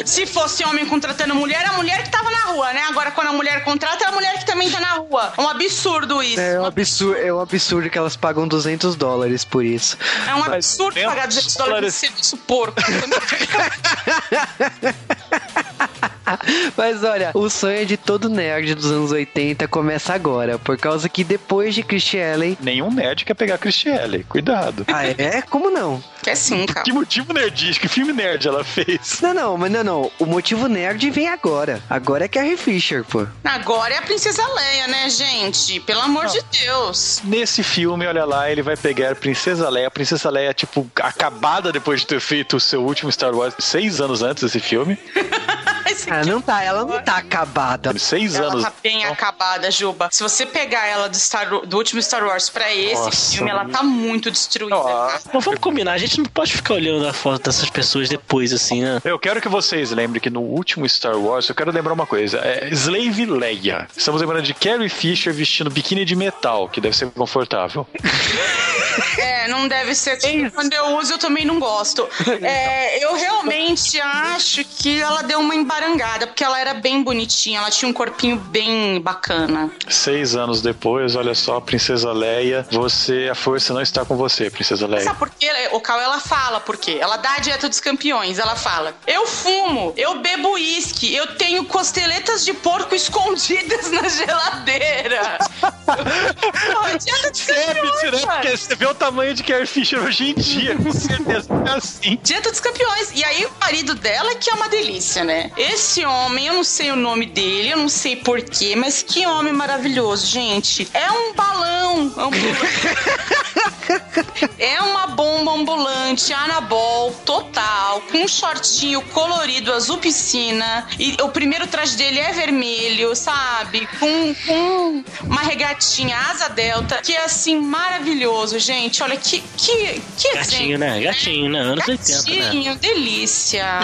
Se fosse homem contratando mulher, a mulher que tava na rua, né? Agora, quando a mulher contrata, é a mulher que também tá na rua. É um absurdo isso. é um absurdo, é um absurdo que elas pagam 200 dólares por isso. É um Mas absurdo pagar 200 dólares de serviço porco. Mas olha, o sonho de todo nerd dos anos 80 começa agora, por causa que depois de Christian Allen. Nenhum nerd quer pegar Cristiane. Cuidado. Ah, é? Como não? que é sim, cara. Que motivo nerdístico? Que filme nerd ela fez? Não, não, mas não, não. O motivo nerd vem agora. Agora é Carrie Fisher, pô. Agora é a Princesa Leia, né, gente? Pelo amor de Deus. Nesse filme, olha lá, ele vai pegar a Princesa Leia. A Princesa Leia, tipo, acabada depois de ter feito o seu último Star Wars seis anos antes desse filme. Esse Ah, não tá, ela não tá acabada. Seis Ela anos. tá bem acabada, Juba. Se você pegar ela do, Star, do último Star Wars pra esse Nossa, filme, ela tá muito destruída. Cara. Mas vamos combinar, a gente não pode ficar olhando a foto dessas pessoas depois, assim, né? Eu quero que vocês lembrem que no último Star Wars, eu quero lembrar uma coisa: é Slave Leia. Estamos lembrando de Carrie Fisher vestindo biquíni de metal, que deve ser confortável. É, não deve ser. Quando eu uso, eu também não gosto. É, eu realmente acho que ela deu uma embarangada, porque ela era bem bonitinha, ela tinha um corpinho bem bacana. Seis anos depois, olha só, Princesa Leia, você, a força não está com você, Princesa Leia. Sabe por quê? O Cal ela fala por quê? Ela dá a dieta dos campeões. Ela fala: Eu fumo, eu bebo uísque, eu tenho costeletas de porco escondidas na geladeira. Porra, dieta dos campeões. Cara. Porque você vê o tamanho de Carrie Fisher hoje em dia, com certeza é assim. Dieta dos campeões. E aí, o marido dela que é uma delícia, né? Esse homem, eu não sei o nome dele, eu não sei porquê, mas que homem maravilhoso, gente. É um balão é uma bomba ambulante, anabol, total, com um shortinho colorido, azul piscina. E o primeiro traje dele é vermelho, sabe? Com, com uma regatinha asa delta, que é assim, maravilhoso, gente. Olha que. que, que Gatinho, né? Gatinho, né? Anos 80, né? Gatinho, delícia.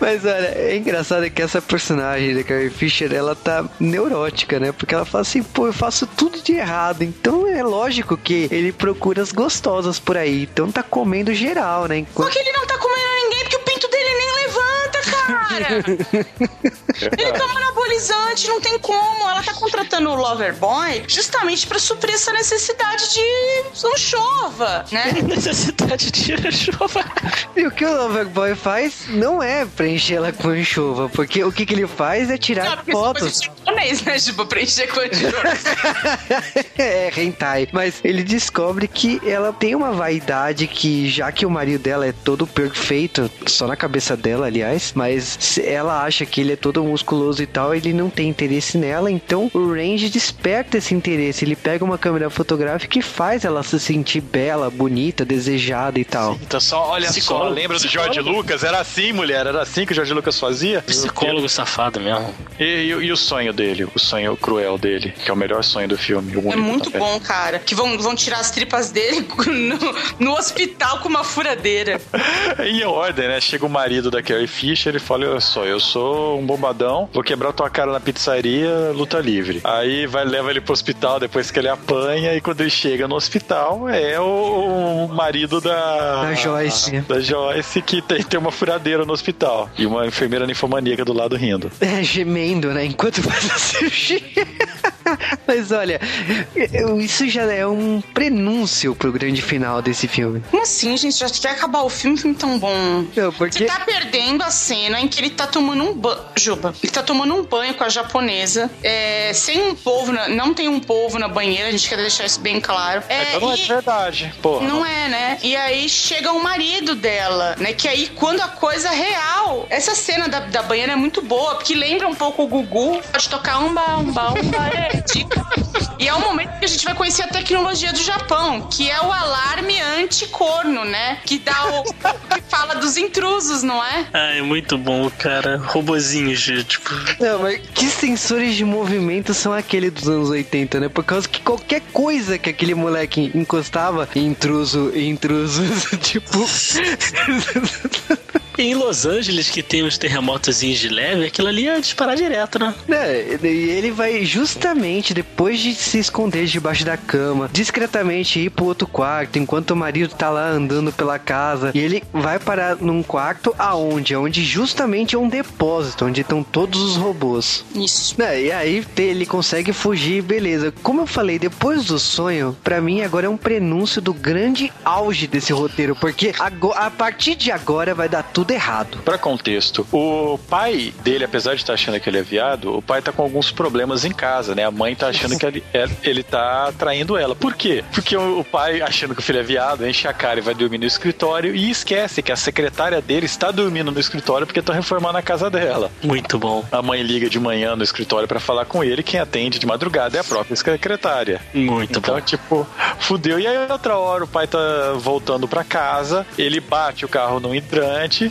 Mas olha, é engraçado que essa personagem da Carrie Fisher, ela tá neurótica, né? Porque ela fala assim, pô, eu faço tudo de errado. Então é lógico que ele procura as gostosas por aí. Então tá comendo geral, né? Só Enquanto... que ele não tá comendo ninguém cara. ele toma anabolizante, não tem como. Ela tá contratando o Loverboy justamente pra suprir essa necessidade de um chova, né? Necessidade de chuva. E o que o Loverboy faz não é preencher ela com enxova, porque o que, que ele faz é tirar Sabe que fotos. isso é japonês, né? Tipo, preencher com enxova. é, hentai. Mas ele descobre que ela tem uma vaidade que, já que o marido dela é todo perfeito, só na cabeça dela, aliás, mas ela acha que ele é todo musculoso e tal, ele não tem interesse nela, então o Range desperta esse interesse. Ele pega uma câmera fotográfica e faz ela se sentir bela, bonita, desejada e tal. Então só, olha só, Psicólogo, lembra do George. Lucas? Era assim, mulher, era assim que o George Lucas fazia? Psicólogo safado mesmo. E, e- e o sonho dele, o sonho cruel dele, que é o melhor sonho do filme. o É muito também. bom, cara. Que vão, vão tirar as tripas dele no, no hospital com uma furadeira. Em ordem, né? Chega o marido da Carrie Fisher e fala: Olha só, eu sou um bombadão, vou quebrar tua cara na pizzaria, luta livre. Aí vai, leva ele pro hospital depois que ele apanha, e quando ele chega no hospital, é o, o marido da. Da Joyce. Da Joyce, que tem, tem uma furadeira no hospital. E uma enfermeira ninfomaníaca do lado rindo. É, gemendo, né? Enquanto faz a cirurgia. Mas olha, isso já é um prenúncio pro grande final desse filme. Como assim, gente? Já quer acabar o filme? Filme tão bom. Não, Você porque. tá perdendo a cena em que ele tá tomando um banho. Juba, ele tá tomando um banho com a japonesa. é, sem um polvo, na- não tem um polvo na banheira, a gente quer deixar isso bem claro. É, então não é e- de verdade, porra. Não é, né? E aí chega o marido dela, né? Que aí, quando a coisa real. Essa cena da, da banheira é muito boa, porque lembra um pouco o Gugu. Pode tocar umba, umba, umba, é. Dica. E é o momento que a gente vai conhecer a tecnologia do Japão, que é o alarme anti-corno, né? Que dá o. que fala dos intrusos, não é? Ah, é muito bom, cara. Robozinhos, de, tipo. Não, mas que sensores de movimento são aquele dos anos 80, né? Por causa que qualquer coisa que aquele moleque encostava, intruso, intruso, tipo. Em Los Angeles, que tem uns terremotozinhos de leve, aquilo ali é disparar direto, né? né? E ele vai justamente depois de se esconder debaixo da cama, discretamente ir pro outro quarto, enquanto o marido tá lá andando pela casa. E ele vai parar num quarto aonde? Onde justamente é um depósito, onde estão todos os robôs. Isso. Né, e aí ele consegue fugir, beleza. Como eu falei, depois do sonho, pra mim agora é um prenúncio do grande auge desse roteiro, porque a partir de agora vai dar tudo errado. Pra contexto, o pai dele, apesar de estar achando que ele é viado, o pai tá com alguns problemas em casa, né? A mãe tá achando que ele, é- ele tá traindo ela. Por quê? Porque o, o pai, achando que o filho é viado, enche a cara e vai dormir no escritório e esquece que a secretária dele está dormindo no escritório porque estão reformando a casa dela. Muito bom. A mãe liga de manhã no escritório pra falar com ele, quem atende de madrugada é a própria secretária. Muito Então, bom. tipo, fudeu. E aí, outra hora, o pai tá voltando pra casa, ele bate o carro num hidrante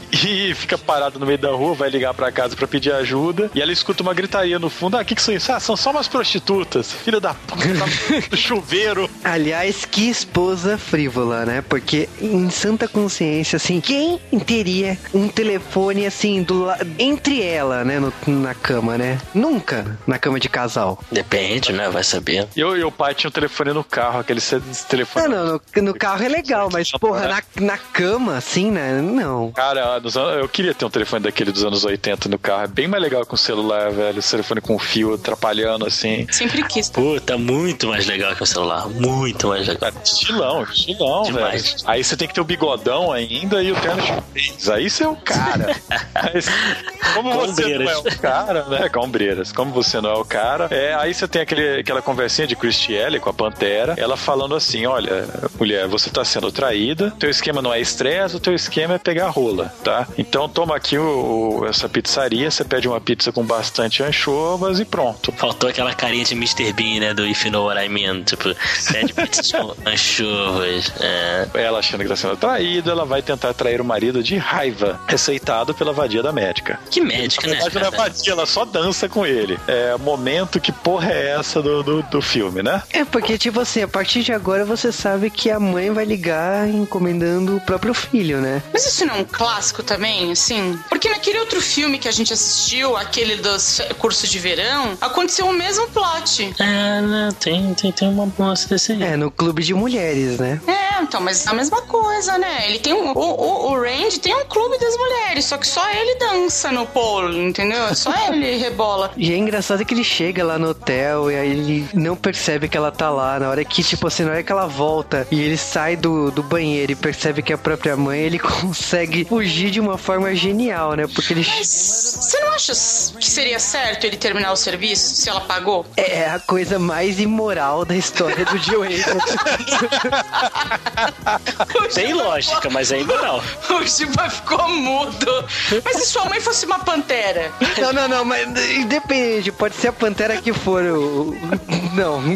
e fica parado no meio da rua, vai ligar pra casa pra pedir ajuda. E ela escuta uma gritaria no fundo. Ah, o que, que são isso? Ah, são só umas prostitutas. Filha da puta, tá chuveiro. Aliás, que esposa frívola, né? Porque em santa consciência, assim, quem teria um telefone assim do la... entre ela, né, no- na cama, né? Nunca na cama de casal. Depende, né? Vai saber. E eu e o pai tinha um telefone no carro, aquele telefone. Ah, não, no, no carro é legal, mas porra, na, na cama, assim, né? Não. Cara, nos anos- eu queria ter um telefone daquele dos anos 80 no carro. É bem mais legal que um celular, velho. Esse telefone com fio atrapalhando, assim. Sempre quis. Puta, muito mais legal que o celular. Muito mais legal. Cara, estilão, estilão, Demais. velho. Aí você tem que ter o bigodão ainda e o terno chinês. Aí você é o cara. Aí como você não é o cara, né? Com ombreiras. Como você não é o cara. É, aí você tem aquele, aquela conversinha de Christielle com a Pantera. Ela falando assim: olha, mulher, você tá sendo traída. Teu esquema não é estresse, o teu esquema é pegar rola, tá? Então toma aqui o, o- essa pizzaria, você pede uma pizza com bastante anchovas e pronto. Faltou aquela carinha de Mr. Bean, né? Do If You Know What I Mean. Tipo, pede pizza com anchorras. É. Ela achando que tá sendo traída, ela vai tentar trair o marido de raiva, receitado pela vadia da médica. Que médica, né? verdade, não é vadia, ela só dança com ele. É momento que porra é essa do, do, do filme, né? É porque, tipo assim, a partir de agora você sabe que a mãe vai ligar encomendando o próprio filho, né? Mas isso não é um clássico também, assim? Porque naquele outro filme que a gente assistiu, aquele dos cursos de verão, aconteceu o mesmo plot. É, né? Tem, tem, tem uma moça desse aí. É, no clube de mulheres, né? É, então, mas é a mesma coisa, né? Ele tem um. O, o, o Randy tem um clube das mulheres, só que só ele dança no pole, entendeu? Só ele rebola. E é engraçado que ele chega lá no hotel e aí ele não percebe que ela tá lá. Na hora que, tipo assim, na hora que ela volta e ele sai do, do banheiro e percebe que é a própria mãe, ele consegue fugir de uma forma genial, né? Porque ele. Mas você não acha que seria certo ele terminar o serviço se ela pagou? É a coisa mais imoral da história do Joe Tem lógica, mas é imoral. O Giba ficou mudo. Mas e sua mãe fosse uma pantera? Não, não, não, mas independente, pode ser a pantera que for. O... Não.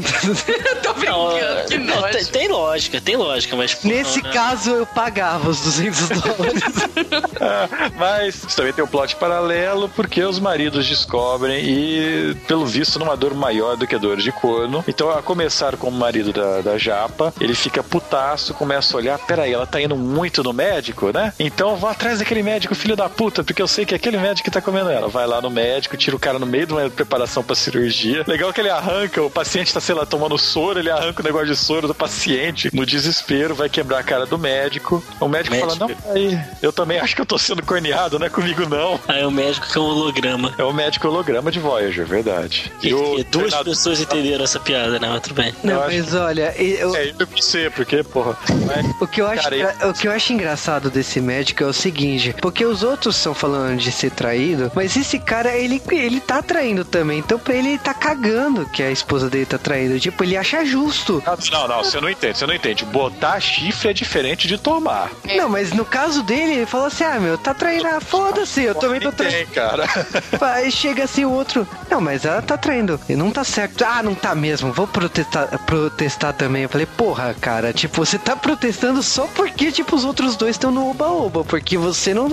Eu tô Não, brincando, que não, nojo. tem, lógica, tem lógica, mas. Nesse não, né? caso, eu pagava os 200 dólares. Mas também tem um plot paralelo, porque os maridos descobrem e, pelo visto, numa dor maior do que dor de corno. Então, a começar com o marido da, da Japa, ele fica putaço, começa a olhar, peraí, ela tá indo muito no médico, né? Então eu vou atrás daquele médico, filho da puta, porque eu sei que é aquele médico que tá comendo ela. Vai lá no médico, tira o cara no meio de uma preparação pra cirurgia. Legal que ele arranca, o paciente tá, sei lá, tomando soro, ele arranca o negócio de soro do paciente no desespero, vai quebrar a cara do médico. O médico, fala, Médico. não, aí, eu também acho que eu tô sendo corneado, não é comigo não. Aí o médico que é um holograma. É o médico holograma de Voyager, verdade. E, o e duas treinador- pessoas entenderam essa piada, né? Mas tudo bem. Não, Eu acho mas olha, eu, É, eu não sei, porque, porra. é- O que, eu acho, Cara, o que eu acho engraçado desse médico é o seguinte, porque os outros estão falando de ser traído, mas esse cara, ele, ele tá traindo também. Então pra ele, ele tá cagando que a esposa dele tá traindo. Tipo, ele acha justo. Não, não, você não entende, você não entende. Botar chifre é diferente de tomar. É. Não, mas no caso dele, ele falou assim: ah, meu, tá traindo. Ah, foda-se, eu também tô traindo. Tem, cara. Aí chega assim o outro. Não, mas ela tá traindo. E não tá certo. Ah, não tá mesmo. Vou protestar, protestar também. Eu falei, porra, cara, tipo, você tá protestando só porque, tipo, os outros dois estão no oba-oba. Porque você não.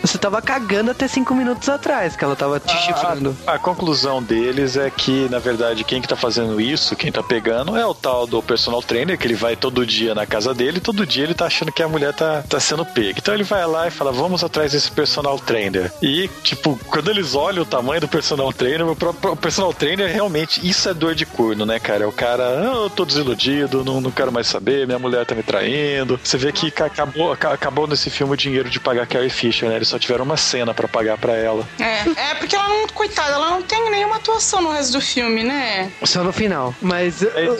Você tava cagando até cinco minutos atrás que ela tava te chifrando. A, a conclusão deles é que, na verdade, quem que tá fazendo isso, quem tá pegando, é o tal do personal trainer, que ele vai todo dia na casa dele e todo dia ele tá achando que a mulher tá, tá sendo pega. Então ele vai lá e fala, vamos atrás desse personal trainer. E, tipo, quando eles olham o tamanho do personal trainer, o próprio personal trainer realmente, isso é dor de corno, né, cara? É o cara, "Ah, eu tô desiludido, não, não quero mais saber, minha mulher tá me traindo. Você vê que ca- acabou, ca- acabou nesse filme o dinheiro de pagar Carrie Fisher, né? Eles só tiveram uma cena pra pagar pra ela. É, é porque ela não, coitada, ela não tem nenhuma atuação no resto do filme, né? Só no final. Mas É eu,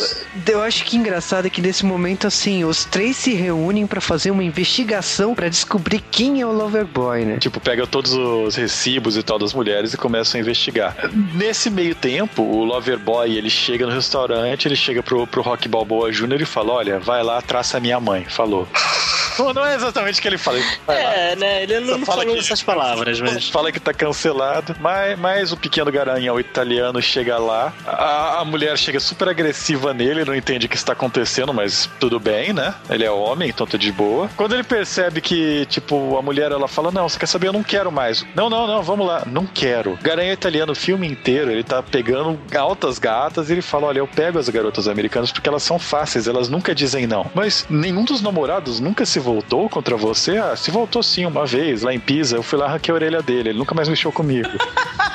eu acho que engraçado é que nesse momento, assim, os três se reúnem pra fazer uma investigação pra descobrir quem é o Loverboy, né? Tipo, pega todos os recibos e tal das mulheres e começam a investigar. Nesse meio tempo, o Loverboy, ele chega no restaurante, ele chega pro, pro Rock Balboa Jr. e fala, olha, vai lá, traça a minha mãe. Falou. Não, não é exatamente o que ele fala. Ele lá, É, né? Ele não, não fala falou que- essas palavras, mas. Fala que tá cancelado, mas, mas o pequeno garanhão italiano chega lá, a, a mulher chega super agressiva nele, não entende o que está acontecendo, mas tudo bem, né? Ele é homem, então tá de boa. Quando ele percebe que, tipo, a mulher ela fala: Não, você quer saber? Eu não quero mais. Não, não, não, vamos lá, não quero. Garanhão italiano o filme inteiro, ele tá pegando altas gatas e ele fala: Olha, eu pego as garotas americanas porque elas são fáceis, elas nunca dizem não. Mas nenhum dos namorados nunca se voltou contra você? Ah, se voltou sim, uma vez, lá em Pisa, eu fui lá arranquei a orelha dele, ele nunca mais mexeu comigo.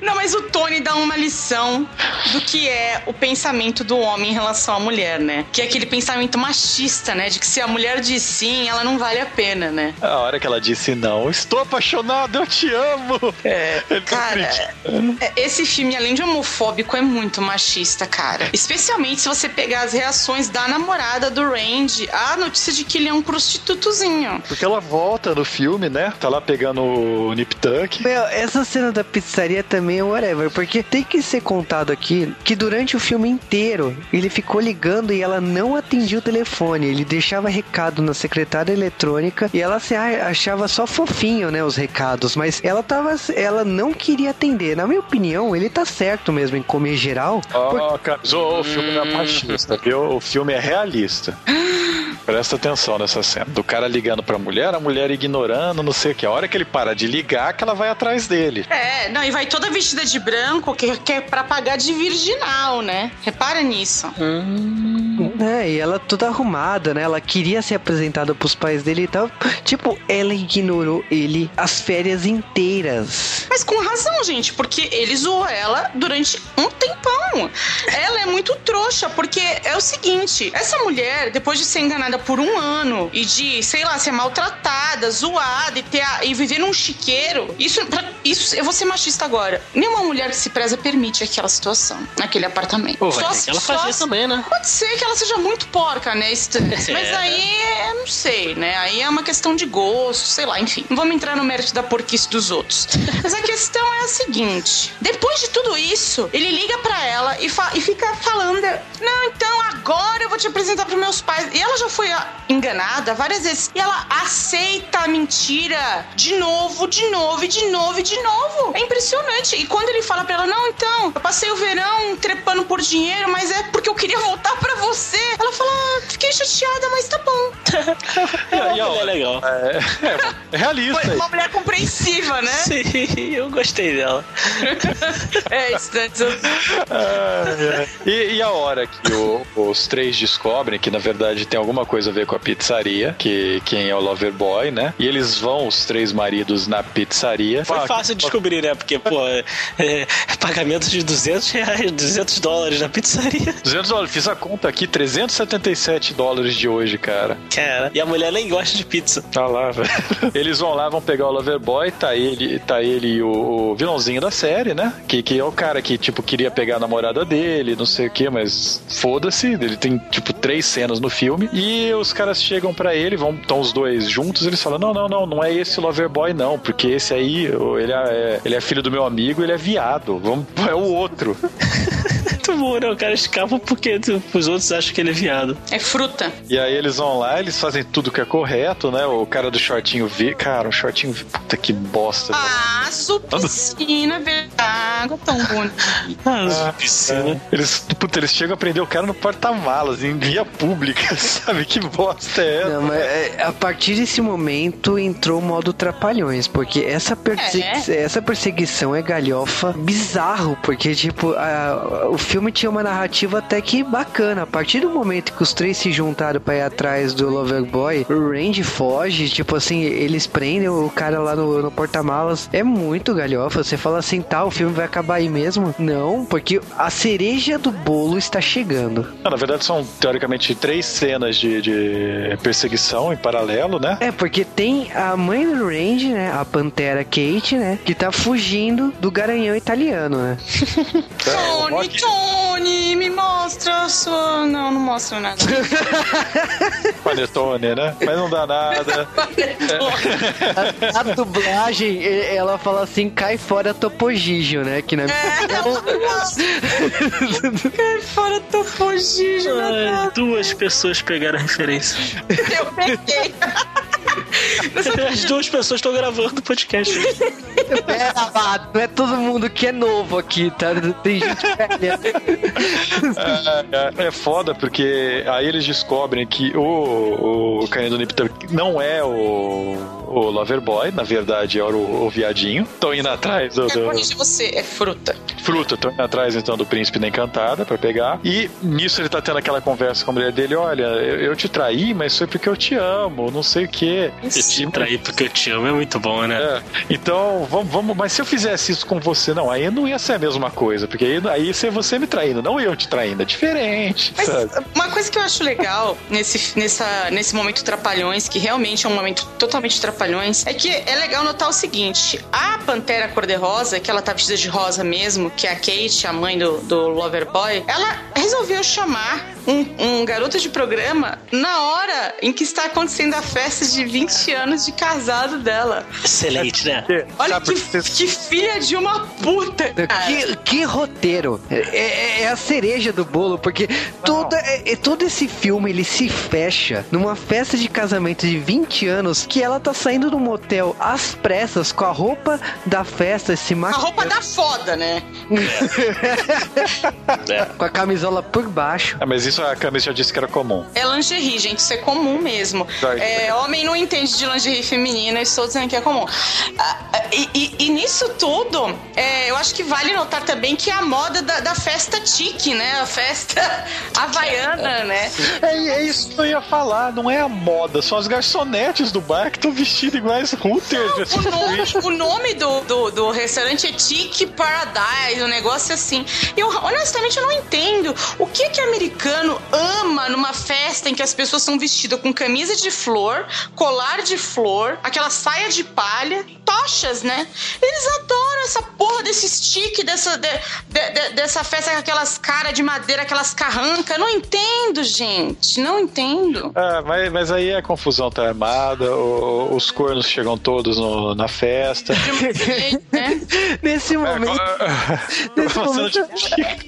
Não, mas o Tony dá uma lição do que é o pensamento do homem em relação à mulher, né? Que é aquele pensamento machista, né? De que se a mulher diz sim, ela não vale a pena, né? A hora que ela disse não, estou apaixonado, eu te amo. É, não cara, é, esse filme, além de homofóbico, é muito machista, cara. Especialmente se você pegar as reações da namorada do Randy à notícia de que ele é um prostitutozinho. Porque ela volta no filme, né? Tá lá pegando o Nip Tuck. Meu, essa cena da pizzaria também é whatever, porque tem que ser contado aqui que durante o filme inteiro ele ficou ligando e ela não atendia o telefone. Ele deixava recado na secretária eletrônica e ela se a- achava só fofinho, né, os recados, mas ela tava, ela não queria atender. Na minha opinião, ele tá certo mesmo em comer geral. Ó, cara, o, o filme não é machista, viu? O filme é realista. Presta atenção nessa cena. Do cara ligando pra mulher, a mulher ignorando, não sei o que. A hora que ele para de ligar, que ela vai atrás dele. É, não, e vai toda vestida de branco, que, que é pra pagar de virginal, né? Repara nisso. É, e ela toda arrumada, né? Ela queria ser apresentada pros pais dele e tal. Tipo, ela ignorou ele as férias inteiras. Mas com razão, gente, porque ele zoou ela durante um tempão. Ela é muito trouxa, porque é o seguinte: essa mulher, depois de ser enganada por um ano e de, sei lá, ser maltratada, zoada e, ter a- e viver num chiqueiro, isso, pra- isso, eu vou ser machista agora. Nenhuma mulher que se preza permite aquela situação, naquele apartamento. Pô, vai Só se- que ela só faz isso se- também, né? Pode ser que ela seja muito porca, né? Mas É. aí, eu não sei, né? Aí é uma questão de gosto, sei lá, enfim. Não vamos entrar no mérito da porquice dos outros. Mas a questão é a seguinte: depois de tudo isso, ele liga pra ela e, e fica falando: Não, então agora eu vou te apresentar pros meus pais. E ela já foi ah, enganada várias vezes. E ela aceita a mentira de novo, de novo, de novo, e de novo. É impressionante. E quando ele fala pra ela: Não, então, eu passei o verão trepando por dinheiro, mas é porque eu queria voltar pra você. Ela fala: ah, Fiquei chateada, mas tá bom. E aí, Ela ó, é legal. é, é realista. Foi aí. uma mulher compreensiva, né? Sim, eu gostei dela. É, Ai, ai. E, e a hora que o- os três descobrem que na verdade tem alguma coisa a ver com a pizzaria, que quem é o Loverboy, né? E eles vão, os três maridos, na pizzaria. Foi Ah, fácil descobrir, né? Porque, pô, é, é, pagamento de 200 reais, 200 dólares na pizzaria. 200 dólares, fiz a conta aqui, 377 dólares de hoje, cara. Cara, e a mulher nem gosta de pizza. Tá lá, velho. Eles vão lá, vão pegar o Loverboy, tá ele, tá ele e o, o vilãozinho da série, né? Que, que é o cara que, tipo, queria pegar a namorada dele, não sei o que, mas foda-se. Ele tem, tipo, três cenas no filme. E os caras chegam pra ele, vão, estão os dois juntos, eles falam: Não, não, não, não é esse Loverboy, não, porque esse aí, ele é, ele é filho do meu amigo, ele é viado. Vamos, é o outro. Muito bom, né? O cara escapa porque tipo, os outros acham que ele é viado. É fruta. E aí eles vão lá, eles fazem tudo que é correto, né? O cara do shortinho V. Cara, o shortinho V. Puta que bosta. Ah, piscina, água tão bonita. Ah, piscina. Eles, puta, eles chegam a prender o cara no porta-malas, em via pública, sabe? Que bosta é essa? Não, mas é, a partir desse momento entrou o modo Trapalhões, porque essa, persegui essa perseguição é galhofa bizarro, porque, tipo, a- o filme tinha uma narrativa até que bacana. A partir do momento que os três se juntaram pra ir atrás do Loverboy, o Randy foge, tipo assim, eles prendem o cara lá no, no porta-malas. É muito galhofa. Você fala assim, tá, o filme vai acabar aí mesmo? Não, porque a cereja do bolo está chegando. Não, na verdade, são teoricamente três cenas de, de perseguição em paralelo, né? É, porque tem a mãe do Range, né? A Pantera Kate, né? Que tá fugindo do garanhão italiano, né? É, o Tony, Tony, me mostra a sua. Não, não mostram nada. Panetone, né? Mas não dá nada. A, a dublagem, ela fala assim, cai fora Topogígio, né? Que na Cai fora Topogígio. Ai, duas pessoas pegaram a referência. Eu peguei. As duas pessoas estão gravando o podcast. Pera, Vato, não é todo mundo que é novo aqui, tá? Tem gente velha. É, é foda porque aí eles descobrem que o, o do Nipter não é o, o Loverboy, na verdade é o, o viadinho. Estão indo atrás do, do corrigir você, é fruta. fruta, estão indo atrás então do príncipe da encantada pra pegar. E nisso ele tá tendo aquela conversa com a mulher dele: olha, eu, eu te traí, mas foi porque eu te amo, não sei o quê. Eu te traí porque eu te amo, é muito bom, né? É, então, vamos, vamos, mas se eu fizesse isso com você, não, aí não ia ser a mesma coisa, porque aí, aí ia ser você me traindo, não eu te traindo, é diferente, Mas sabe? uma coisa que eu acho legal nesse, nessa, nesse momento Trapalhões, que realmente é um momento totalmente Trapalhões, é que é legal notar o seguinte: a Pantera Cor-de-Rosa, que ela tá vestida de rosa mesmo, que é a Kate, a mãe do, do Loverboy, ela resolveu chamar um, um garoto de programa na hora em que está acontecendo a festa de 20 anos de casado dela. Excelente, né? Olha que, que filha de uma puta! cara. Que, que roteiro! É, é- é a cereja do bolo, porque todo, é- é- todo esse filme ele se fecha numa festa de casamento de 20 anos que ela tá saindo do motel às pressas com a roupa da festa, se A maquiando, roupa da foda, né? com a camisola por baixo. Ah, mas isso a Camis já disse que era comum. É lingerie, gente, isso é comum mesmo. É, homem não entende de lingerie feminina, estou dizendo que é comum. Ah, E, e- e nisso tudo, é, eu acho que vale notar também que é a moda da, da festa tique, né? A festa havaiana, né? É, é isso que eu ia falar, não é a moda, são as garçonetes do bar que estão vestidas iguais Hooters. O nome, o nome do, do, do restaurante é Tique Paradise, um negócio assim. E eu, honestamente, eu não entendo o que que americano ama numa festa em que as pessoas são vestidas com camisa de flor, colar de flor, aquela saia de palha, tochas, né? Eles adoram essa porra desse stick, dessa, de- de- de- dessa festa com aquelas caras de madeira, aquelas carrancas. Não entendo, gente. Não entendo. Ah, mas, mas aí a confusão tá armada, o- os cornos chegam todos no- na festa. né? Nesse momento. Nesse momento,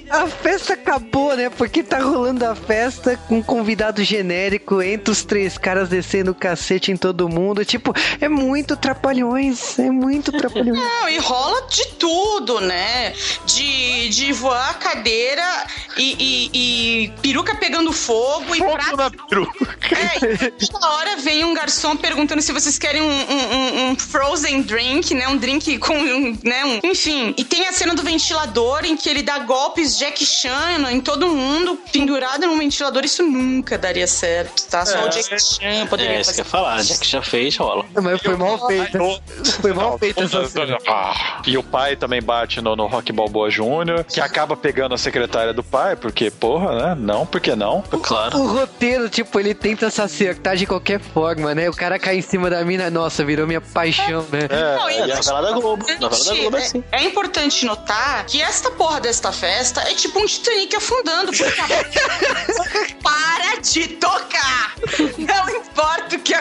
a festa acabou, né? Porque tá rolando a festa com um convidado genérico, entre os três caras descendo o cacete em todo mundo. Tipo, é muito trapalhões, é muito trapalhões. Não, e rola de tudo, né? De, de voar a cadeira e, e- e peruca pegando fogo e Fogo prato. na peruca. É, e toda hora vem um garçom perguntando se vocês querem um, um- um- frozen drink, né? Um drink com, um, né? um- enfim. E tem a cena do ventilador em que ele dá golpes Jack Chan em todo mundo pendurado num ventilador. Isso nunca daria certo, tá? Só É. o Jack Chan poderia É isso que fazer. eu ia falar, já que já fez, rola. Mas foi mal feita. Foi mal feita essa cena. Ah, E o pai também bate no, no Rock Balboa Jr., que acaba pegando a secretária do pai, porque, porra, né? Não, por que não? Claro. O roteiro, tipo, ele tenta se acertar de qualquer forma, né? O cara cai em cima da mina, nossa, virou minha paixão, né? É, Não, e É a novela da Globo. Novela da Globo é assim. É, é importante notar que esta porra desta festa é tipo um Titanic afundando, porque a para de tocar. Não importa o que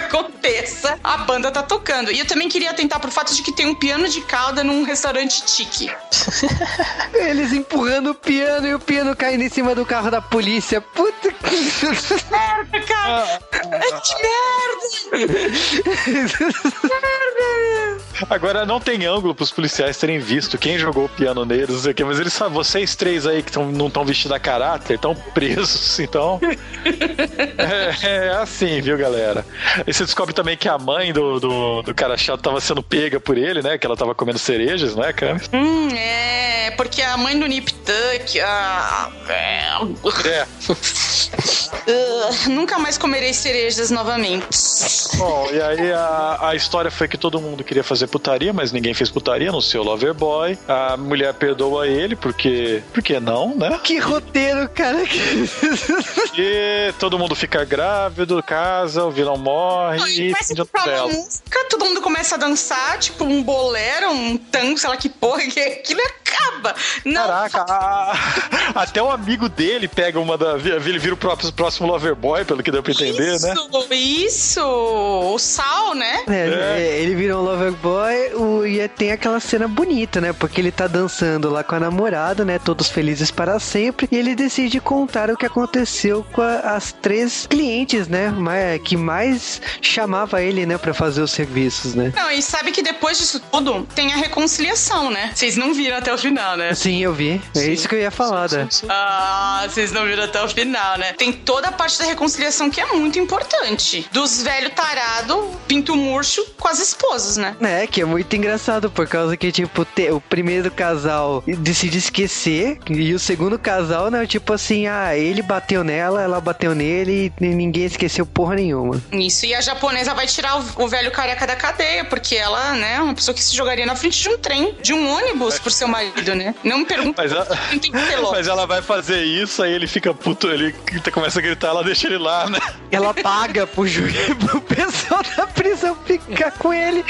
a banda tá tocando. E eu também queria atentar pro fato de que tem um piano de cauda num restaurante tique. Eles empurrando o piano e o piano caindo em cima do carro da polícia. Puta que. Merda, cara! Que merda! Merda! Agora não tem ângulo pros policiais terem visto quem jogou o piano neles, não sei o quê, mas eles sabem, vocês três aí que tão, não estão vestidos a caráter, estão presos, então. é, é assim, viu, galera? E você descobre também que a mãe do, do, do cara chato tava sendo pega por ele, né? Que ela tava comendo cerejas, não é, cara? Hum, é, porque a mãe do Nip Tuck, a... É. Uh, nunca mais comerei cerejas novamente. Bom, e aí a, a história foi que todo mundo queria fazer putaria, mas ninguém fez putaria, no seu Loverboy. A mulher perdoa ele, porque. Por que não, né? Que roteiro, cara. E todo mundo fica grávido, casa, o vilão morre Não, e começa fim de a música, todo mundo começa a dançar, tipo um bolero, um tango, sei lá que porra, que aquilo acaba. Não Caraca, a- até o amigo dele pega uma da. Ele vira o próprio, próximo Loverboy, pelo que deu pra entender, isso, né? isso! O Sal, né? É, é, ele virou um lover boy o, e tem aquela cena bonita, né? Porque ele tá dançando lá com a namorada, né? Todos felizes para sempre. E ele decide contar o que aconteceu com a- as três clientes, né? Que mais chamava ele, né? Pra fazer os serviços, né? Não, e sabe que depois disso tudo tem a reconciliação, né? Vocês não viram até o final, né? Sim, eu vi. É Sim. isso que eu ia falar, né? Ah, vocês não viram até o final, né? Tem toda a parte da reconciliação que é muito importante. Dos velho tarado, pinto murcho com as esposas, né? É, que é muito engraçado, por causa que, tipo, te- o primeiro casal decide esquecer, e o segundo casal, né, tipo assim, ah, ele bateu nela, ela bateu nele, e ninguém esqueceu porra nenhuma. Isso, e a japonesa vai tirar o, o velho careca da cadeia, porque ela, né, é uma pessoa que se jogaria na frente de um trem, de um ônibus por seu marido, né? Não me pergunta Mas, a- quem tem que ter logo. mas ela vai fazer isso, aí ele fica puto, ele começa a gritar, ela deixa ele lá, né? Ela paga pro juiz, pro pessoal da prisão ficar com ele.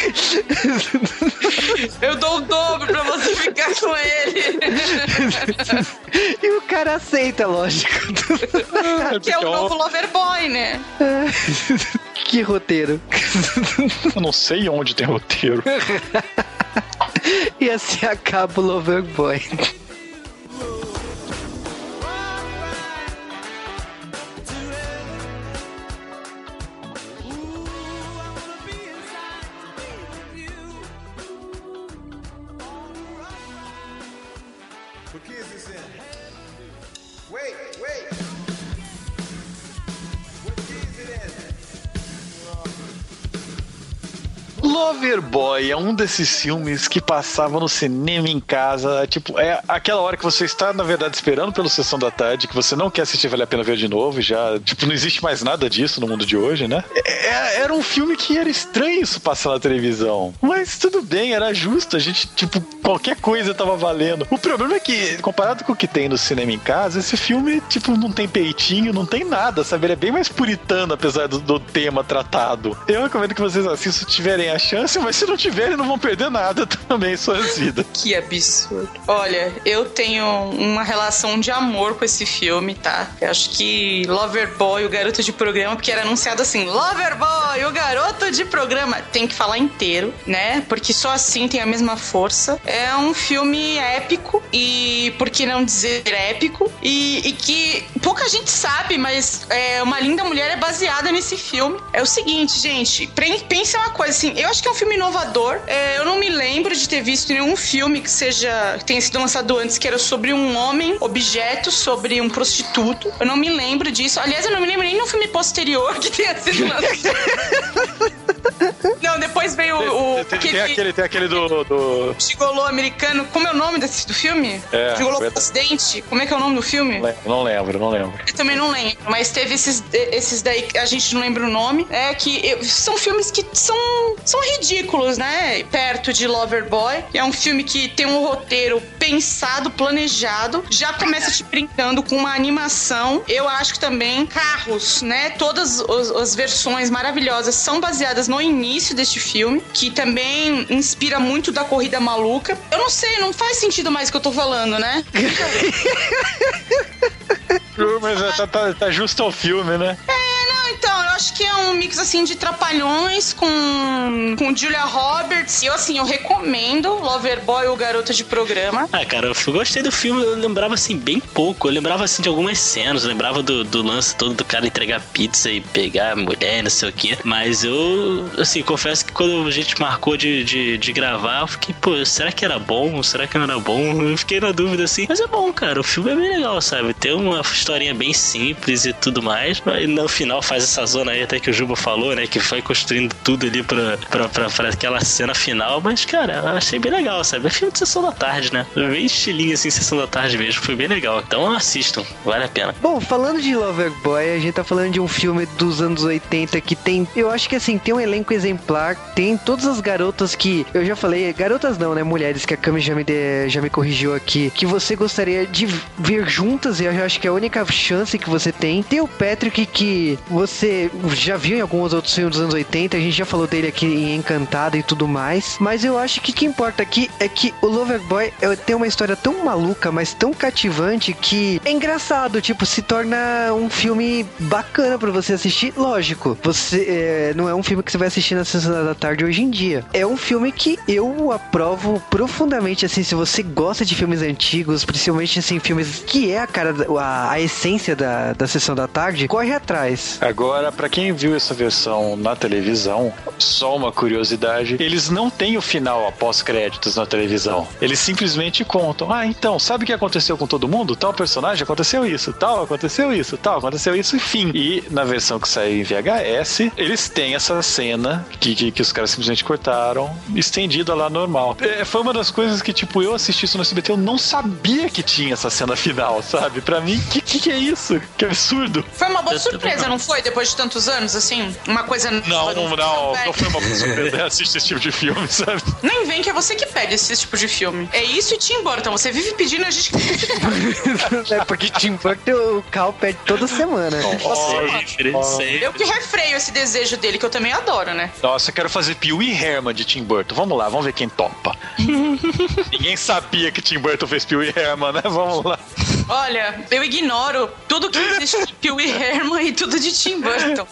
Eu dou o dobro pra você ficar com ele. e o cara aceita, lógico. que é o novo Loverboy, né? que roteiro. Eu não sei onde tem roteiro. E assim acaba o Loverboy. Loverboy é um desses filmes que passava no cinema em casa. Tipo, é aquela hora que você está, na verdade, esperando pela sessão da tarde, que você não quer assistir, vale a pena ver de novo. Já, tipo, não existe mais nada disso no mundo de hoje, né? É- era um filme que era estranho isso passar na televisão. Mas tudo bem, era justo. A gente, tipo, qualquer coisa tava valendo. O problema é que, comparado com o que tem no cinema em casa, esse filme, tipo, não tem peitinho, não tem nada, sabe? Ele é bem mais puritano, apesar do, do tema tratado. Eu recomendo que vocês assistam se tiverem a chance, mas se não tiverem, não vão perder nada também em vidas. Que absurdo. Olha, eu tenho uma relação de amor com esse filme, tá? Eu acho que Loverboy, o garoto de programa, porque era anunciado assim: Loverboy, o garoto de programa. Tem que falar inteiro, né? Porque só assim tem a mesma força. É um filme épico e, por que não dizer épico? E, e que pouca gente sabe, mas é, Uma Linda Mulher é baseada nesse filme. É o seguinte, gente, pense uma coisa assim: eu acho que é um filme inovador. É, eu não me lembro de ter visto nenhum filme que seja que tenha sido lançado antes que era sobre um homem objeto, sobre um prostituto. Eu não me lembro disso. Aliás, eu não me lembro nem de um filme posterior que tenha sido lançado. não, depois veio o, o Tem, tem aquele, tem aquele do. do... Gigolô americano. Como é o nome desse, do filme? É, Gigolô. Presidente. Como é que é o nome do filme? Não lembro, não lembro. Eu também não lembro, mas teve esses, esses daí que a gente não lembra o nome. É que eu- são filmes que são, são ridículos, né? Perto de Loverboy. É um filme que tem um roteiro pensado, planejado. Já começa te brincando com uma animação. Eu acho que também carros, né? Todas os- as versões maravilhosas são baseadas no início deste filme, que também inspira muito da corrida maluca. Eu não sei, não faz sentido mais o que eu tô falando, né? Mas é, tá, tá, tá justo ao filme, né? Não, então, eu acho que é um mix assim de trapalhões com, com Julia Roberts. E eu assim, eu recomendo Loverboy ou Garota de Programa. Ah, cara, eu gostei do filme, eu lembrava assim bem pouco. Eu lembrava assim de algumas cenas, lembrava do, do lance todo do cara entregar pizza e pegar a mulher, não sei o quê. Mas eu, assim, confesso que quando a gente marcou de, de, de gravar, eu fiquei, pô, será que era bom? Será que não era bom? Eu fiquei na dúvida assim. Mas é bom, cara, o filme é bem legal, sabe? Tem uma historinha bem simples e tudo mais. Mas no final faz essa zona aí, até que o Juba falou, né? Que foi construindo tudo ali pra, pra, pra, pra aquela cena final. Mas, cara, eu achei bem legal, sabe? É filme de sessão da tarde, né? Bem estilinho assim, sessão da tarde mesmo. Foi bem legal. Então assistam, vale a pena. Bom, falando de Loverboy, a gente tá falando de um filme dos anos 80 que tem. Eu acho que assim, tem um elenco exemplar, tem todas as garotas que. Eu já falei, garotas não, né? Mulheres, que a Cami já me, de- já me corrigiu aqui. Que você gostaria de ver juntas, e eu acho que é a única chance que você tem. Tem o Patrick que você já viu em alguns outros filmes dos anos 80, a gente já falou dele aqui em Encantada e tudo mais, mas eu acho que o que importa aqui é que o Loverboy tem uma história tão maluca, mas tão cativante que é engraçado, tipo, se torna um filme bacana pra você assistir. Lógico, você é, não é um filme que você vai assistir na sessão da tarde hoje em dia. É um filme que eu aprovo profundamente, assim, se você gosta de filmes antigos, principalmente, assim, filmes que é a cara, a, a essência da, da sessão da tarde, corre atrás. Agora, pra quem viu essa versão na televisão, só uma curiosidade, eles não têm o final após créditos na televisão. Eles simplesmente contam: "Ah, então, sabe o que aconteceu com todo mundo? Tal personagem aconteceu isso, tal aconteceu isso, tal aconteceu isso, enfim". E na versão que saiu em VHS, eles têm essa cena que, que, que os caras simplesmente cortaram, estendida lá normal. É, foi uma das coisas que, tipo, eu assisti isso no SBT, eu não sabia que tinha essa cena final, sabe? Pra mim, que que, que é isso? Que absurdo. Foi uma boa surpresa, não foi? Depois de tantos anos, assim? Uma coisa. Não, nova, não, um não, foi uma surpresa assistir esse tipo de filme, sabe? Nem vem que é você que pede esse tipo de filme. É isso e Tim Burton. Você vive pedindo a gente que é porque Tim Burton o Cal pede toda semana. Sempre, sempre. Eu que refreio esse desejo dele, que eu também adoro, né? Nossa, eu quero fazer Pee Wee Herman de Tim Burton. Vamos lá, vamos ver quem topa. Ninguém sabia que Tim Burton fez Pee Wee Herman, né? Vamos lá. Olha, eu ignoro tudo que existe de Pee Wee Herman e tudo de Tim muerto.